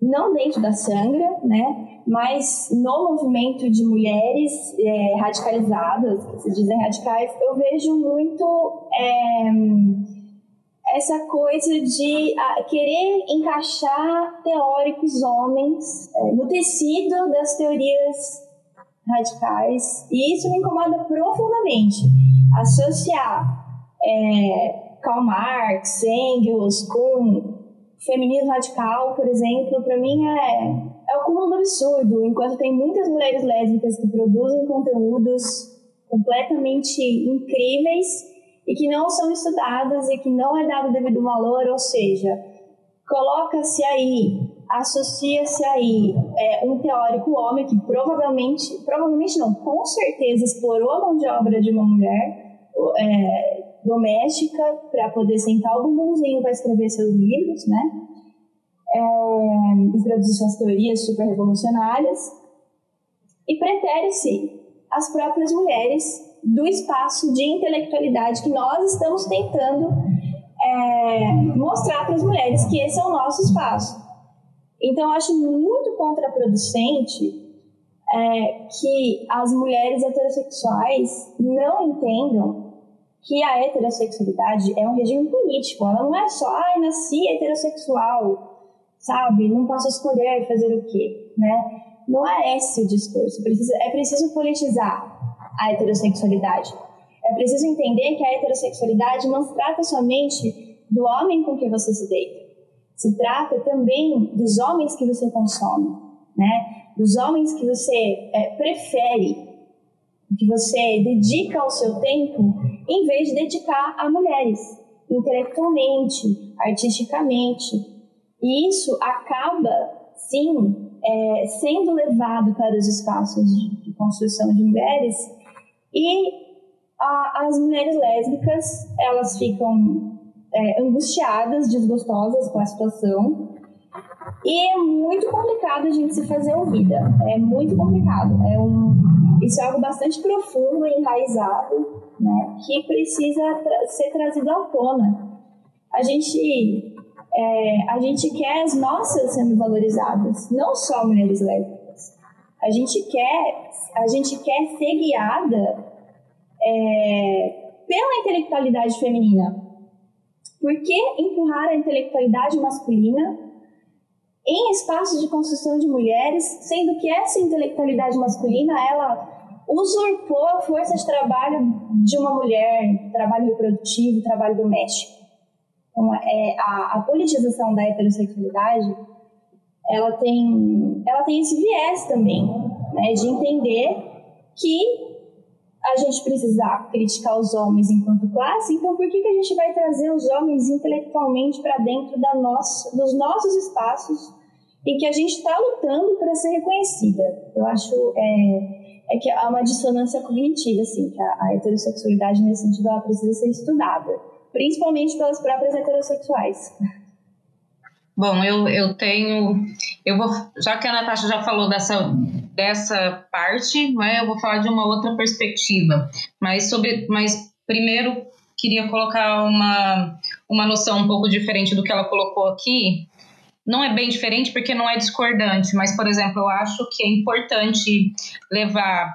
não dentro da Sangra, né? mas no movimento de mulheres é, radicalizadas, que se dizem radicais, eu vejo muito. É, essa coisa de ah, querer encaixar teóricos homens é, no tecido das teorias radicais, e isso me incomoda profundamente. Associar é, Karl Marx, Engels com feminismo radical, por exemplo, para mim é, é o cúmulo do absurdo, enquanto tem muitas mulheres lésbicas que produzem conteúdos completamente incríveis e que não são estudadas e que não é dado devido valor, ou seja, coloca-se aí, associa-se aí é, um teórico homem que provavelmente, provavelmente não, com certeza explorou a mão de obra de uma mulher é, doméstica para poder sentar o bumbumzinho para escrever seus livros, né? É, e produzir suas teorias super revolucionárias e pretere-se as próprias mulheres do espaço de intelectualidade que nós estamos tentando é, mostrar para as mulheres que esse é o nosso espaço. Então, eu acho muito contraproducente é, que as mulheres heterossexuais não entendam que a heterossexualidade é um regime político. Ela não é só, ai, nasci heterossexual, sabe? Não posso escolher fazer o quê, né? Não é esse o discurso. é preciso politizar a heterossexualidade. É preciso entender que a heterossexualidade não se trata somente do homem com que você se deita. Se trata também dos homens que você consome, né? Dos homens que você é, prefere, que você dedica o seu tempo, em vez de dedicar a mulheres, intelectualmente, artisticamente. E isso acaba, sim, é, sendo levado para os espaços de, de construção de mulheres e a, as mulheres lésbicas, elas ficam é, angustiadas, desgostosas com a situação. E é muito complicado a gente se fazer ouvida. É muito complicado. É um, isso é algo bastante profundo e enraizado, né, que precisa tra ser trazido à tona. A gente, é, a gente quer as nossas sendo valorizadas, não só mulheres lésbicas. A gente quer, a gente quer ser guiada é, pela intelectualidade feminina. Por que empurrar a intelectualidade masculina em espaços de construção de mulheres, sendo que essa intelectualidade masculina ela usurpou a força de trabalho de uma mulher, trabalho reprodutivo, trabalho doméstico. Então, é, a, a politização da heterossexualidade ela tem, ela tem esse viés também, né, de entender que a gente precisa criticar os homens enquanto classe, então por que, que a gente vai trazer os homens intelectualmente para dentro da nossa, dos nossos espaços e que a gente está lutando para ser reconhecida? Eu acho é, é que há uma dissonância cognitiva, assim, que a, a heterossexualidade nesse sentido ela precisa ser estudada, principalmente pelas próprias heterossexuais. Bom, eu, eu tenho. Eu vou. Já que a Natasha já falou dessa, dessa parte, né, eu vou falar de uma outra perspectiva. Mas sobre. Mas primeiro queria colocar uma, uma noção um pouco diferente do que ela colocou aqui. Não é bem diferente porque não é discordante, mas, por exemplo, eu acho que é importante levar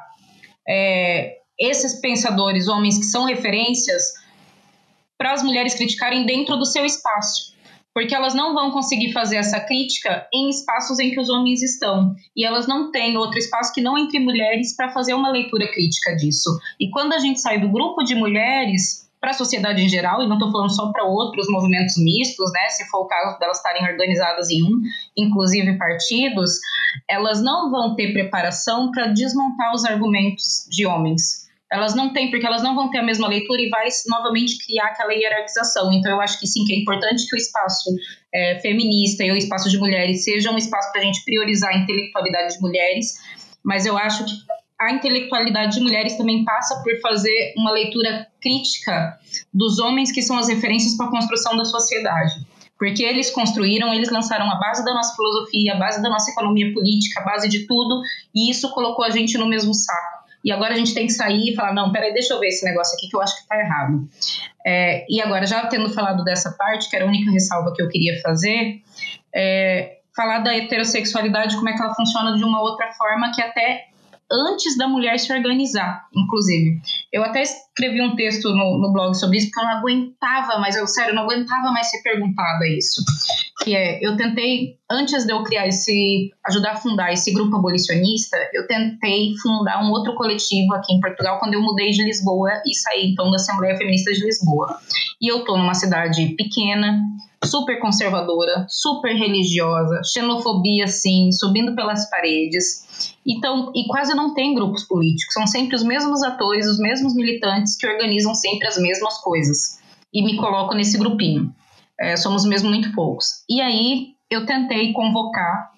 é, esses pensadores, homens que são referências, para as mulheres criticarem dentro do seu espaço porque elas não vão conseguir fazer essa crítica em espaços em que os homens estão. E elas não têm outro espaço que não entre mulheres para fazer uma leitura crítica disso. E quando a gente sai do grupo de mulheres para a sociedade em geral, e não estou falando só para outros movimentos mistos, né, se for o caso delas estarem organizadas em um, inclusive partidos, elas não vão ter preparação para desmontar os argumentos de homens elas não têm, porque elas não vão ter a mesma leitura e vai novamente criar aquela hierarquização. Então, eu acho que sim, que é importante que o espaço é, feminista e o espaço de mulheres seja um espaço para a gente priorizar a intelectualidade de mulheres, mas eu acho que a intelectualidade de mulheres também passa por fazer uma leitura crítica dos homens que são as referências para a construção da sociedade. Porque eles construíram, eles lançaram a base da nossa filosofia, a base da nossa economia política, a base de tudo, e isso colocou a gente no mesmo saco e agora a gente tem que sair e falar, não, peraí, deixa eu ver esse negócio aqui que eu acho que está errado. É, e agora, já tendo falado dessa parte, que era a única ressalva que eu queria fazer, é, falar da heterossexualidade, como é que ela funciona de uma outra forma que até antes da mulher se organizar, inclusive. Eu até escrevi um texto no, no blog sobre isso, porque eu não aguentava mais, eu sério, não aguentava mais ser perguntada isso. Que é, eu tentei, antes de eu criar esse, ajudar a fundar esse grupo abolicionista, eu tentei fundar um outro coletivo aqui em Portugal quando eu mudei de Lisboa e saí então da Assembleia Feminista de Lisboa. E eu tô numa cidade pequena, super conservadora, super religiosa, xenofobia, sim, subindo pelas paredes. Então, e quase não tem grupos políticos, são sempre os mesmos atores, os mesmos militantes que organizam sempre as mesmas coisas. E me coloco nesse grupinho. É, somos mesmo muito poucos. E aí eu tentei convocar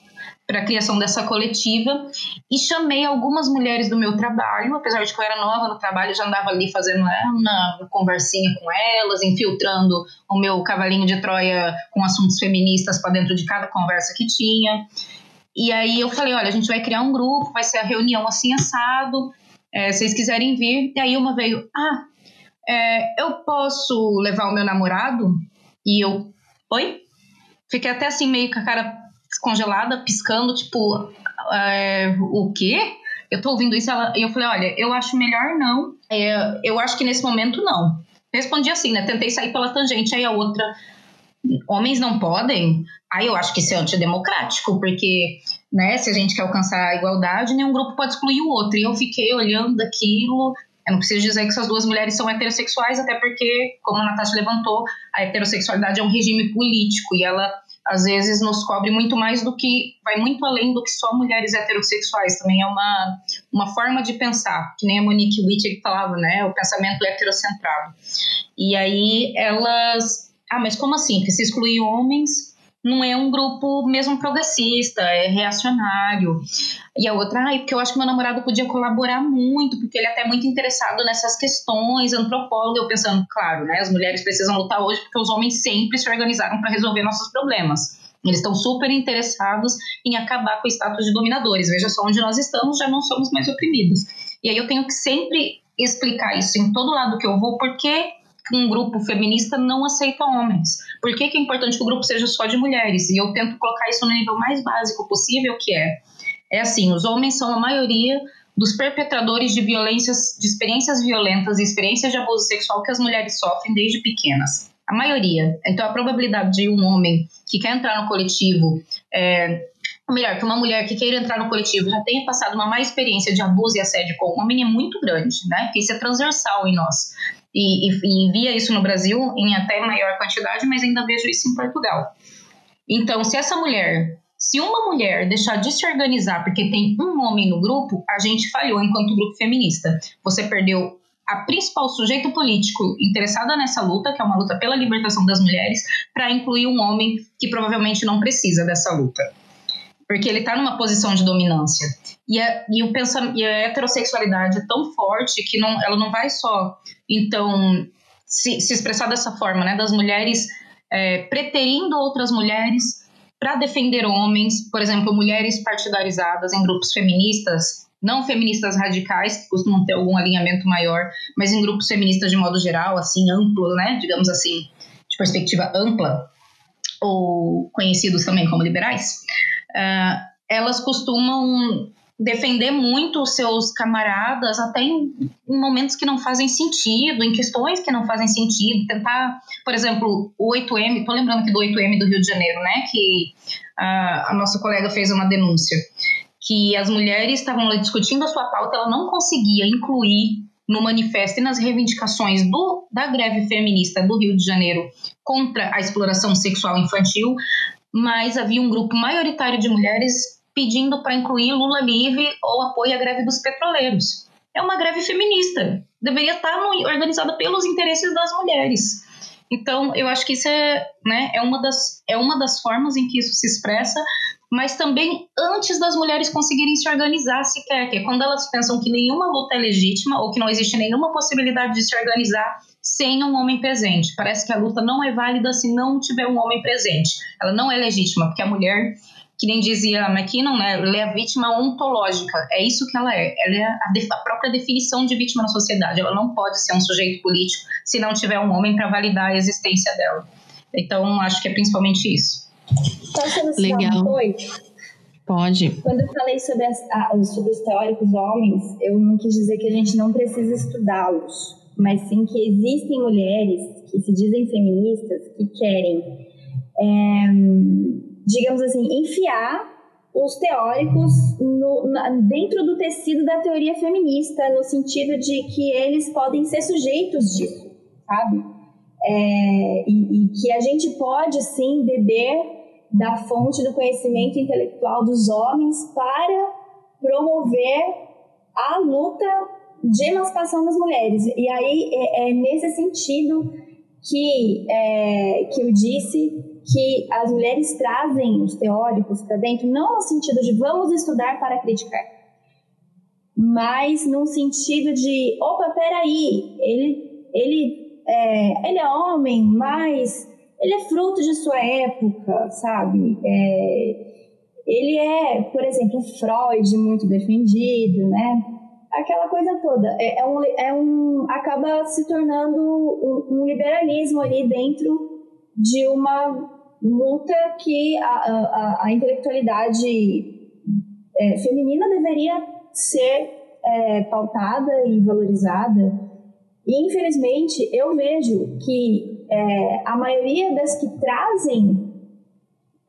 para a criação dessa coletiva e chamei algumas mulheres do meu trabalho, apesar de que eu era nova no trabalho, já andava ali fazendo né, uma conversinha com elas, infiltrando o meu cavalinho de Troia com assuntos feministas para dentro de cada conversa que tinha. E aí eu falei, olha, a gente vai criar um grupo, vai ser a reunião assim assado, é, se vocês quiserem vir. E aí uma veio, ah, é, eu posso levar o meu namorado? E eu, oi? Fiquei até assim meio com a cara descongelada, piscando, tipo, é, o quê? Eu tô ouvindo isso e eu falei, olha, eu acho melhor não. É, eu acho que nesse momento não. Respondi assim, né? Tentei sair pela tangente. Aí a outra, homens não podem? Aí eu acho que isso é antidemocrático, porque né, se a gente quer alcançar a igualdade, nenhum grupo pode excluir o outro. E eu fiquei olhando aquilo. Eu não preciso dizer que essas duas mulheres são heterossexuais, até porque, como a Natasha levantou, a heterossexualidade é um regime político e ela às vezes nos cobre muito mais do que vai muito além do que só mulheres heterossexuais. Também é uma, uma forma de pensar que nem a Monique Wittig falava né? O pensamento heterocentrado. E aí elas ah mas como assim? Se excluir homens não é um grupo mesmo progressista, é reacionário. E a outra, ai, porque eu acho que meu namorado podia colaborar muito, porque ele é até muito interessado nessas questões, antropólogo. Eu pensando, claro, né, as mulheres precisam lutar hoje porque os homens sempre se organizaram para resolver nossos problemas. Eles estão super interessados em acabar com o status de dominadores. Veja só onde nós estamos, já não somos mais oprimidos. E aí eu tenho que sempre explicar isso em todo lado que eu vou, porque um grupo feminista não aceita homens. Por que, que é importante que o grupo seja só de mulheres? E eu tento colocar isso no nível mais básico possível, que é, é assim, os homens são a maioria dos perpetradores de violências, de experiências violentas e experiências de abuso sexual que as mulheres sofrem desde pequenas. A maioria. Então, a probabilidade de um homem que quer entrar no coletivo, é, ou melhor, que uma mulher que queira entrar no coletivo já tenha passado uma má experiência de abuso e assédio com um homem é muito grande, né? Porque isso é transversal em nós e, e, e via isso no Brasil em até maior quantidade, mas ainda vejo isso em Portugal. Então, se essa mulher se uma mulher deixar de se organizar porque tem um homem no grupo, a gente falhou enquanto grupo feminista. Você perdeu a principal sujeito político interessada nessa luta, que é uma luta pela libertação das mulheres, para incluir um homem que provavelmente não precisa dessa luta. Porque ele está numa posição de dominância. E a, e, o pensamento, e a heterossexualidade é tão forte que não, ela não vai só, então, se, se expressar dessa forma, né? Das mulheres é, preterindo outras mulheres para defender homens, por exemplo, mulheres partidarizadas em grupos feministas não feministas radicais, que costumam ter algum alinhamento maior, mas em grupos feministas de modo geral, assim, amplo, né, digamos assim, de perspectiva ampla, ou conhecidos também como liberais, uh, elas costumam defender muito os seus camaradas, até em, em, momentos que não fazem sentido, em questões que não fazem sentido, tentar, por exemplo, o 8M, tô lembrando aqui do 8M do Rio de Janeiro, né, que uh, a nossa colega fez uma denúncia, que as mulheres estavam discutindo a sua pauta, ela não conseguia incluir no manifesto e nas reivindicações do, da greve feminista do Rio de Janeiro contra a exploração sexual infantil, mas havia um grupo maioritário de mulheres pedindo para incluir Lula livre ou apoio à greve dos petroleiros. É uma greve feminista, deveria estar no, organizada pelos interesses das mulheres. Então, eu acho que isso é, né, é, uma das, é uma das formas em que isso se expressa, mas também antes das mulheres conseguirem se organizar sequer, que é quando elas pensam que nenhuma luta é legítima ou que não existe nenhuma possibilidade de se organizar sem um homem presente. Parece que a luta não é válida se não tiver um homem presente. Ela não é legítima, porque a mulher, que nem dizia a McKinnon, né, ela é a vítima ontológica. É isso que ela é. Ela é a, a própria definição de vítima na sociedade. Ela não pode ser um sujeito político se não tiver um homem para validar a existência dela. Então, acho que é principalmente isso. Posso Legal. Um Pode. Quando eu falei sobre, as, sobre os teóricos homens, eu não quis dizer que a gente não precisa estudá-los, mas sim que existem mulheres que se dizem feministas que querem, é, digamos assim, enfiar os teóricos no, na, dentro do tecido da teoria feminista, no sentido de que eles podem ser sujeitos disso, sabe? É, e, e que a gente pode sim beber da fonte do conhecimento intelectual dos homens para promover a luta de emancipação das mulheres. E aí é, é nesse sentido que, é, que eu disse que as mulheres trazem os teóricos para dentro, não no sentido de vamos estudar para criticar, mas no sentido de, opa, peraí, ele, ele, é, ele é homem, mas ele é fruto de sua época, sabe? É, ele é, por exemplo, Freud muito defendido, né? Aquela coisa toda. É, é, um, é um, acaba se tornando um, um, liberalismo ali dentro de uma luta que a, a, a intelectualidade é, feminina deveria ser é, pautada e valorizada. E, infelizmente, eu vejo que é, a maioria das que trazem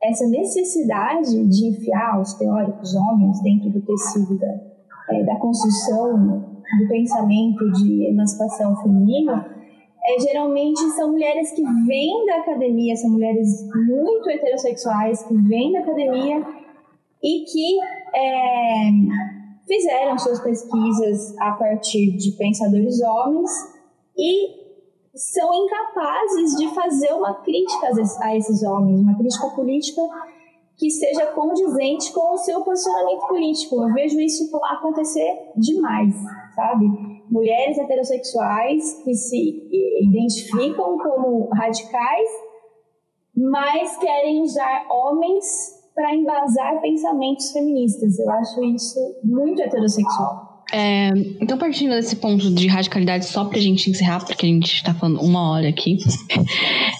essa necessidade de enfiar os teóricos homens dentro do tecido da, é, da construção do pensamento de emancipação feminina, é, geralmente são mulheres que vêm da academia, são mulheres muito heterossexuais que vêm da academia e que é, fizeram suas pesquisas a partir de pensadores homens e são incapazes de fazer uma crítica a esses homens, uma crítica política que seja condizente com o seu posicionamento político. Eu vejo isso acontecer demais, sabe? Mulheres heterossexuais que se identificam como radicais, mas querem usar homens para embasar pensamentos feministas. Eu acho isso muito heterossexual. É, então, partindo desse ponto de radicalidade, só pra gente encerrar, porque a gente está falando uma hora aqui.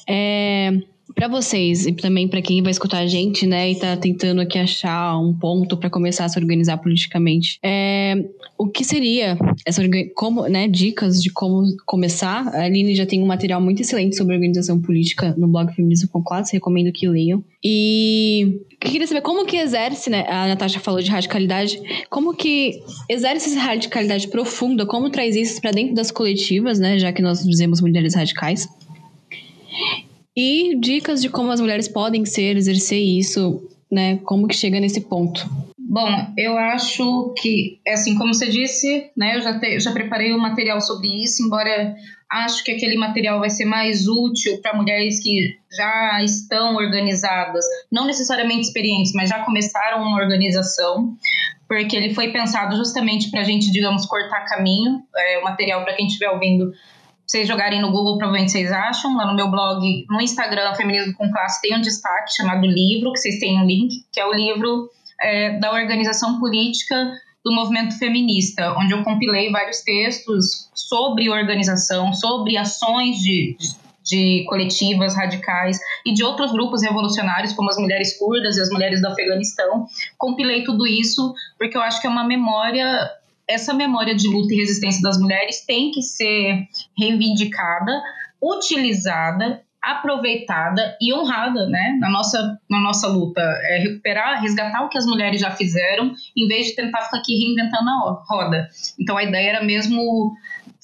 É, para vocês e também para quem vai escutar a gente, né, e tá tentando aqui achar um ponto para começar a se organizar politicamente, é, o que seria essa como, né, dicas de como começar? A Aline já tem um material muito excelente sobre organização política no blog Feminismo com recomendo que leiam. E queria saber como que exerce, né, a Natasha falou de radicalidade, como que exerce essa radicalidade profunda, como traz isso para dentro das coletivas, né, já que nós dizemos mulheres radicais. E dicas de como as mulheres podem ser, exercer isso né? Como que chega nesse ponto? Bom, eu acho que, assim, como você disse, né, eu já, te, já preparei um material sobre isso, embora acho que aquele material vai ser mais útil para mulheres que já estão organizadas, não necessariamente experientes, mas já começaram uma organização, porque ele foi pensado justamente para a gente, digamos, cortar caminho. É, o material, para quem estiver ouvindo, vocês jogarem no Google, provavelmente vocês acham. Lá no meu blog, no Instagram, Feminismo com Classe, tem um destaque chamado livro, que vocês têm um link, que é o livro é, da organização política do movimento feminista, onde eu compilei vários textos sobre organização, sobre ações de, de coletivas radicais e de outros grupos revolucionários, como as mulheres curdas e as mulheres do Afeganistão. Compilei tudo isso porque eu acho que é uma memória. Essa memória de luta e resistência das mulheres tem que ser reivindicada, utilizada aproveitada e honrada, né, na nossa, na nossa luta. É recuperar, resgatar o que as mulheres já fizeram, em vez de tentar ficar aqui reinventando a roda. Então a ideia era mesmo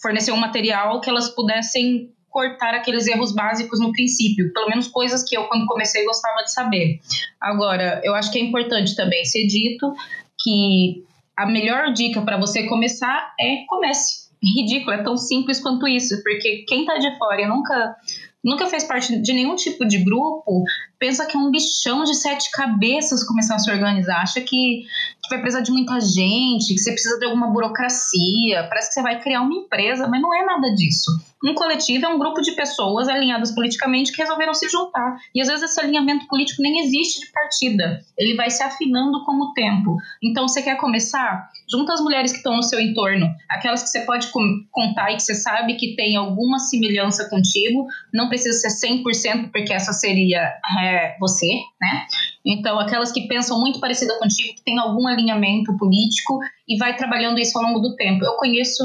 fornecer um material que elas pudessem cortar aqueles erros básicos no princípio, pelo menos coisas que eu quando comecei gostava de saber. Agora, eu acho que é importante também ser dito que a melhor dica para você começar é comece. Ridículo, é tão simples quanto isso, porque quem tá de fora e nunca nunca fez parte de nenhum tipo de grupo, pensa que é um bichão de sete cabeças começar a se organizar, acha que, que vai precisar de muita gente, que você precisa de alguma burocracia, parece que você vai criar uma empresa, mas não é nada disso. Um coletivo é um grupo de pessoas alinhadas politicamente que resolveram se juntar. E às vezes esse alinhamento político nem existe de partida. Ele vai se afinando com o tempo. Então, você quer começar? Junta as mulheres que estão no seu entorno, aquelas que você pode contar e que você sabe que tem alguma semelhança contigo. Não precisa ser 100%, porque essa seria é, você, né? Então, aquelas que pensam muito parecida contigo, que tem algum alinhamento político e vai trabalhando isso ao longo do tempo. Eu conheço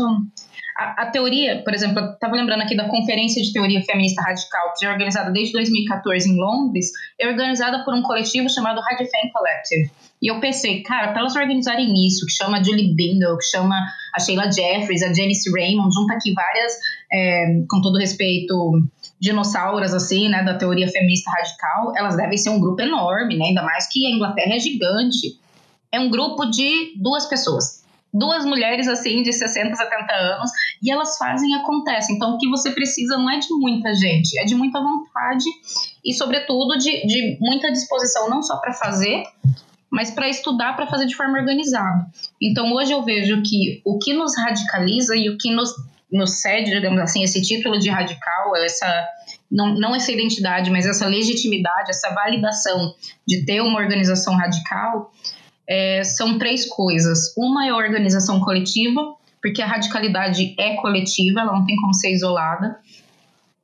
a, a teoria, por exemplo, eu estava lembrando aqui da Conferência de Teoria Feminista Radical, que é organizada desde 2014 em Londres, é organizada por um coletivo chamado Hard Femme Collective. E eu pensei, cara, para elas organizarem isso, que chama Julie Bindel, que chama a Sheila Jeffries, a Janice Raymond, junta aqui várias, é, com todo respeito, dinossauras, assim, né, da teoria feminista radical, elas devem ser um grupo enorme, né, ainda mais que a Inglaterra é gigante. É um grupo de duas pessoas duas mulheres assim de 60, 70 anos e elas fazem e acontece. Então o que você precisa não é de muita gente, é de muita vontade e sobretudo de, de muita disposição não só para fazer, mas para estudar, para fazer de forma organizada. Então hoje eu vejo que o que nos radicaliza e o que nos, nos cede, digamos assim, esse título de radical, essa não, não essa identidade, mas essa legitimidade, essa validação de ter uma organização radical, é, são três coisas. Uma é a organização coletiva, porque a radicalidade é coletiva, ela não tem como ser isolada.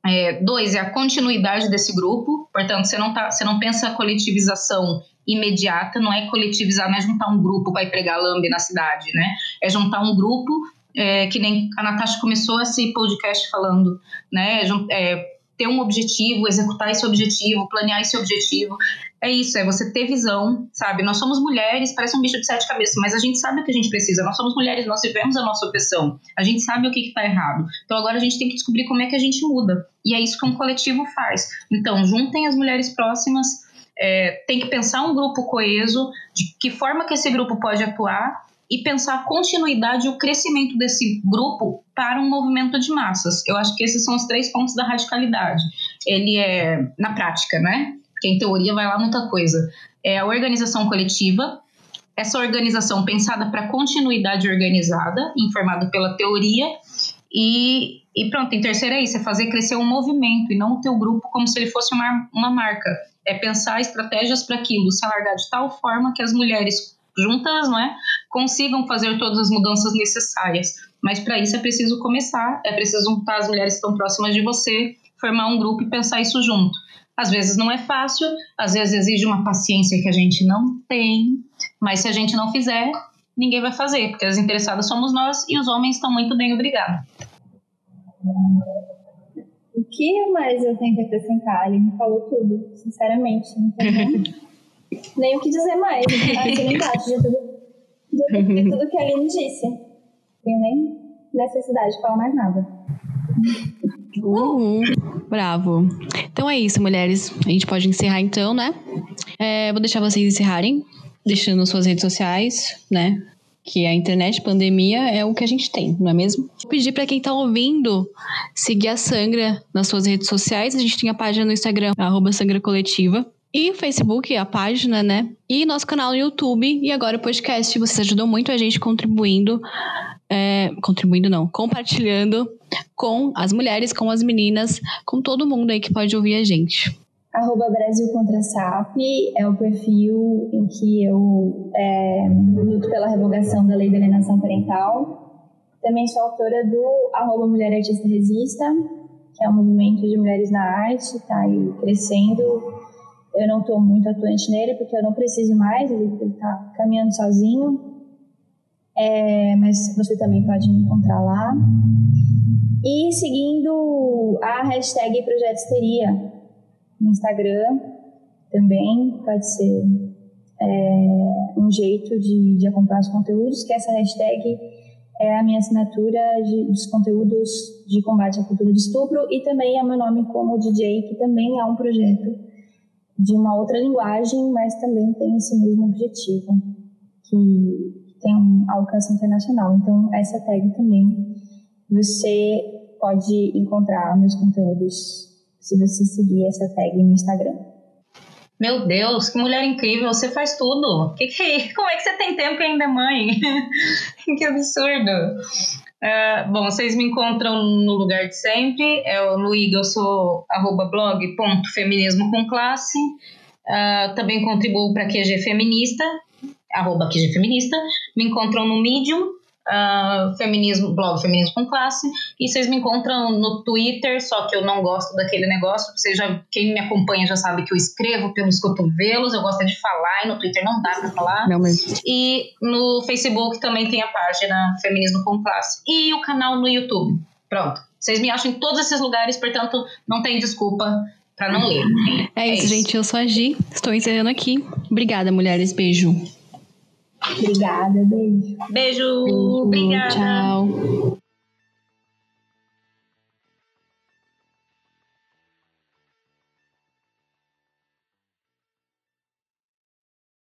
É, dois é a continuidade desse grupo, portanto, você não, tá, você não pensa a coletivização imediata, não é coletivizar, não é juntar um grupo para ir pregar lambe na cidade, né? É juntar um grupo, é, que nem a Natasha começou esse podcast falando, né? É, ter um objetivo, executar esse objetivo, planear esse objetivo. É isso, é você ter visão, sabe? Nós somos mulheres, parece um bicho de sete cabeças, mas a gente sabe o que a gente precisa. Nós somos mulheres, nós vivemos a nossa opressão. A gente sabe o que está errado. Então agora a gente tem que descobrir como é que a gente muda. E é isso que um coletivo faz. Então, juntem as mulheres próximas, é, tem que pensar um grupo coeso, de que forma que esse grupo pode atuar e pensar a continuidade e o crescimento desse grupo para um movimento de massas. Eu acho que esses são os três pontos da radicalidade. Ele é na prática, né? Porque em teoria vai lá muita coisa. É a organização coletiva, essa organização pensada para continuidade organizada, informada pela teoria, e, e pronto, em terceiro é isso, é fazer crescer um movimento e não o teu grupo como se ele fosse uma, uma marca. É pensar estratégias para aquilo se alargar de tal forma que as mulheres juntas, não é? Consigam fazer todas as mudanças necessárias. Mas para isso é preciso começar, é preciso juntar as mulheres que estão próximas de você, formar um grupo e pensar isso junto. Às vezes não é fácil, às vezes exige uma paciência que a gente não tem, mas se a gente não fizer, ninguém vai fazer, porque as interessadas somos nós e os homens estão muito bem, obrigado. O que mais eu tenho que acrescentar? Ele me falou tudo, sinceramente. nem o que dizer mais. Assina embaixo de tudo, de, de tudo que a Aline disse. Não tenho nem necessidade de falar mais nada. Uhum. Bravo. Então é isso, mulheres. A gente pode encerrar então, né? É, vou deixar vocês encerrarem, deixando suas redes sociais, né? Que a internet, pandemia, é o que a gente tem, não é mesmo? Vou pedir para quem tá ouvindo seguir a Sangra nas suas redes sociais. A gente tem a página no Instagram, arroba Sangra Coletiva. E Facebook, a página, né? E nosso canal no YouTube e agora o podcast. Vocês ajudam muito a gente contribuindo. É, contribuindo não, compartilhando com as mulheres, com as meninas, com todo mundo aí que pode ouvir a gente. Arroba Brasil Contra SAP é o perfil em que eu é, luto pela revogação da lei da alienação parental. Também sou autora do arroba Mulher Artista Resista, que é um movimento de mulheres na arte, está aí crescendo. Eu não estou muito atuante nele porque eu não preciso mais, ele está caminhando sozinho. É, mas você também pode me encontrar lá. E seguindo a hashtag Projeto Histeria, no Instagram também pode ser é, um jeito de, de acompanhar os conteúdos, que essa hashtag é a minha assinatura de, dos conteúdos de combate à cultura do estupro e também é meu nome como DJ, que também é um projeto de uma outra linguagem, mas também tem esse mesmo objetivo, que tem um alcance internacional. Então, essa tag também você pode encontrar meus conteúdos se você seguir essa tag no Instagram. Meu Deus, que mulher incrível, você faz tudo. Que que é? Como é que você tem tempo e ainda é mãe? que absurdo. Uh, bom, vocês me encontram no lugar de sempre. É o Luíga, eu sou arroba blog ponto feminismo com classe. Uh, também contribuo para QG Feminista, arroba QG Feminista. Me encontram no Medium, uh, feminismo, blog Feminismo com Classe, e vocês me encontram no Twitter, só que eu não gosto daquele negócio, você já, quem me acompanha já sabe que eu escrevo pelos cotovelos, eu gosto de falar, e no Twitter não dá pra falar. Não mesmo. E no Facebook também tem a página Feminismo com Classe, e o canal no YouTube. Pronto. Vocês me acham em todos esses lugares, portanto, não tem desculpa para não ler. É, é isso, isso, gente. Eu sou a Gi. Estou encerrando aqui. Obrigada, mulheres. Beijo. Obrigada, beijo. Beijo, beijo obrigada. Tchau.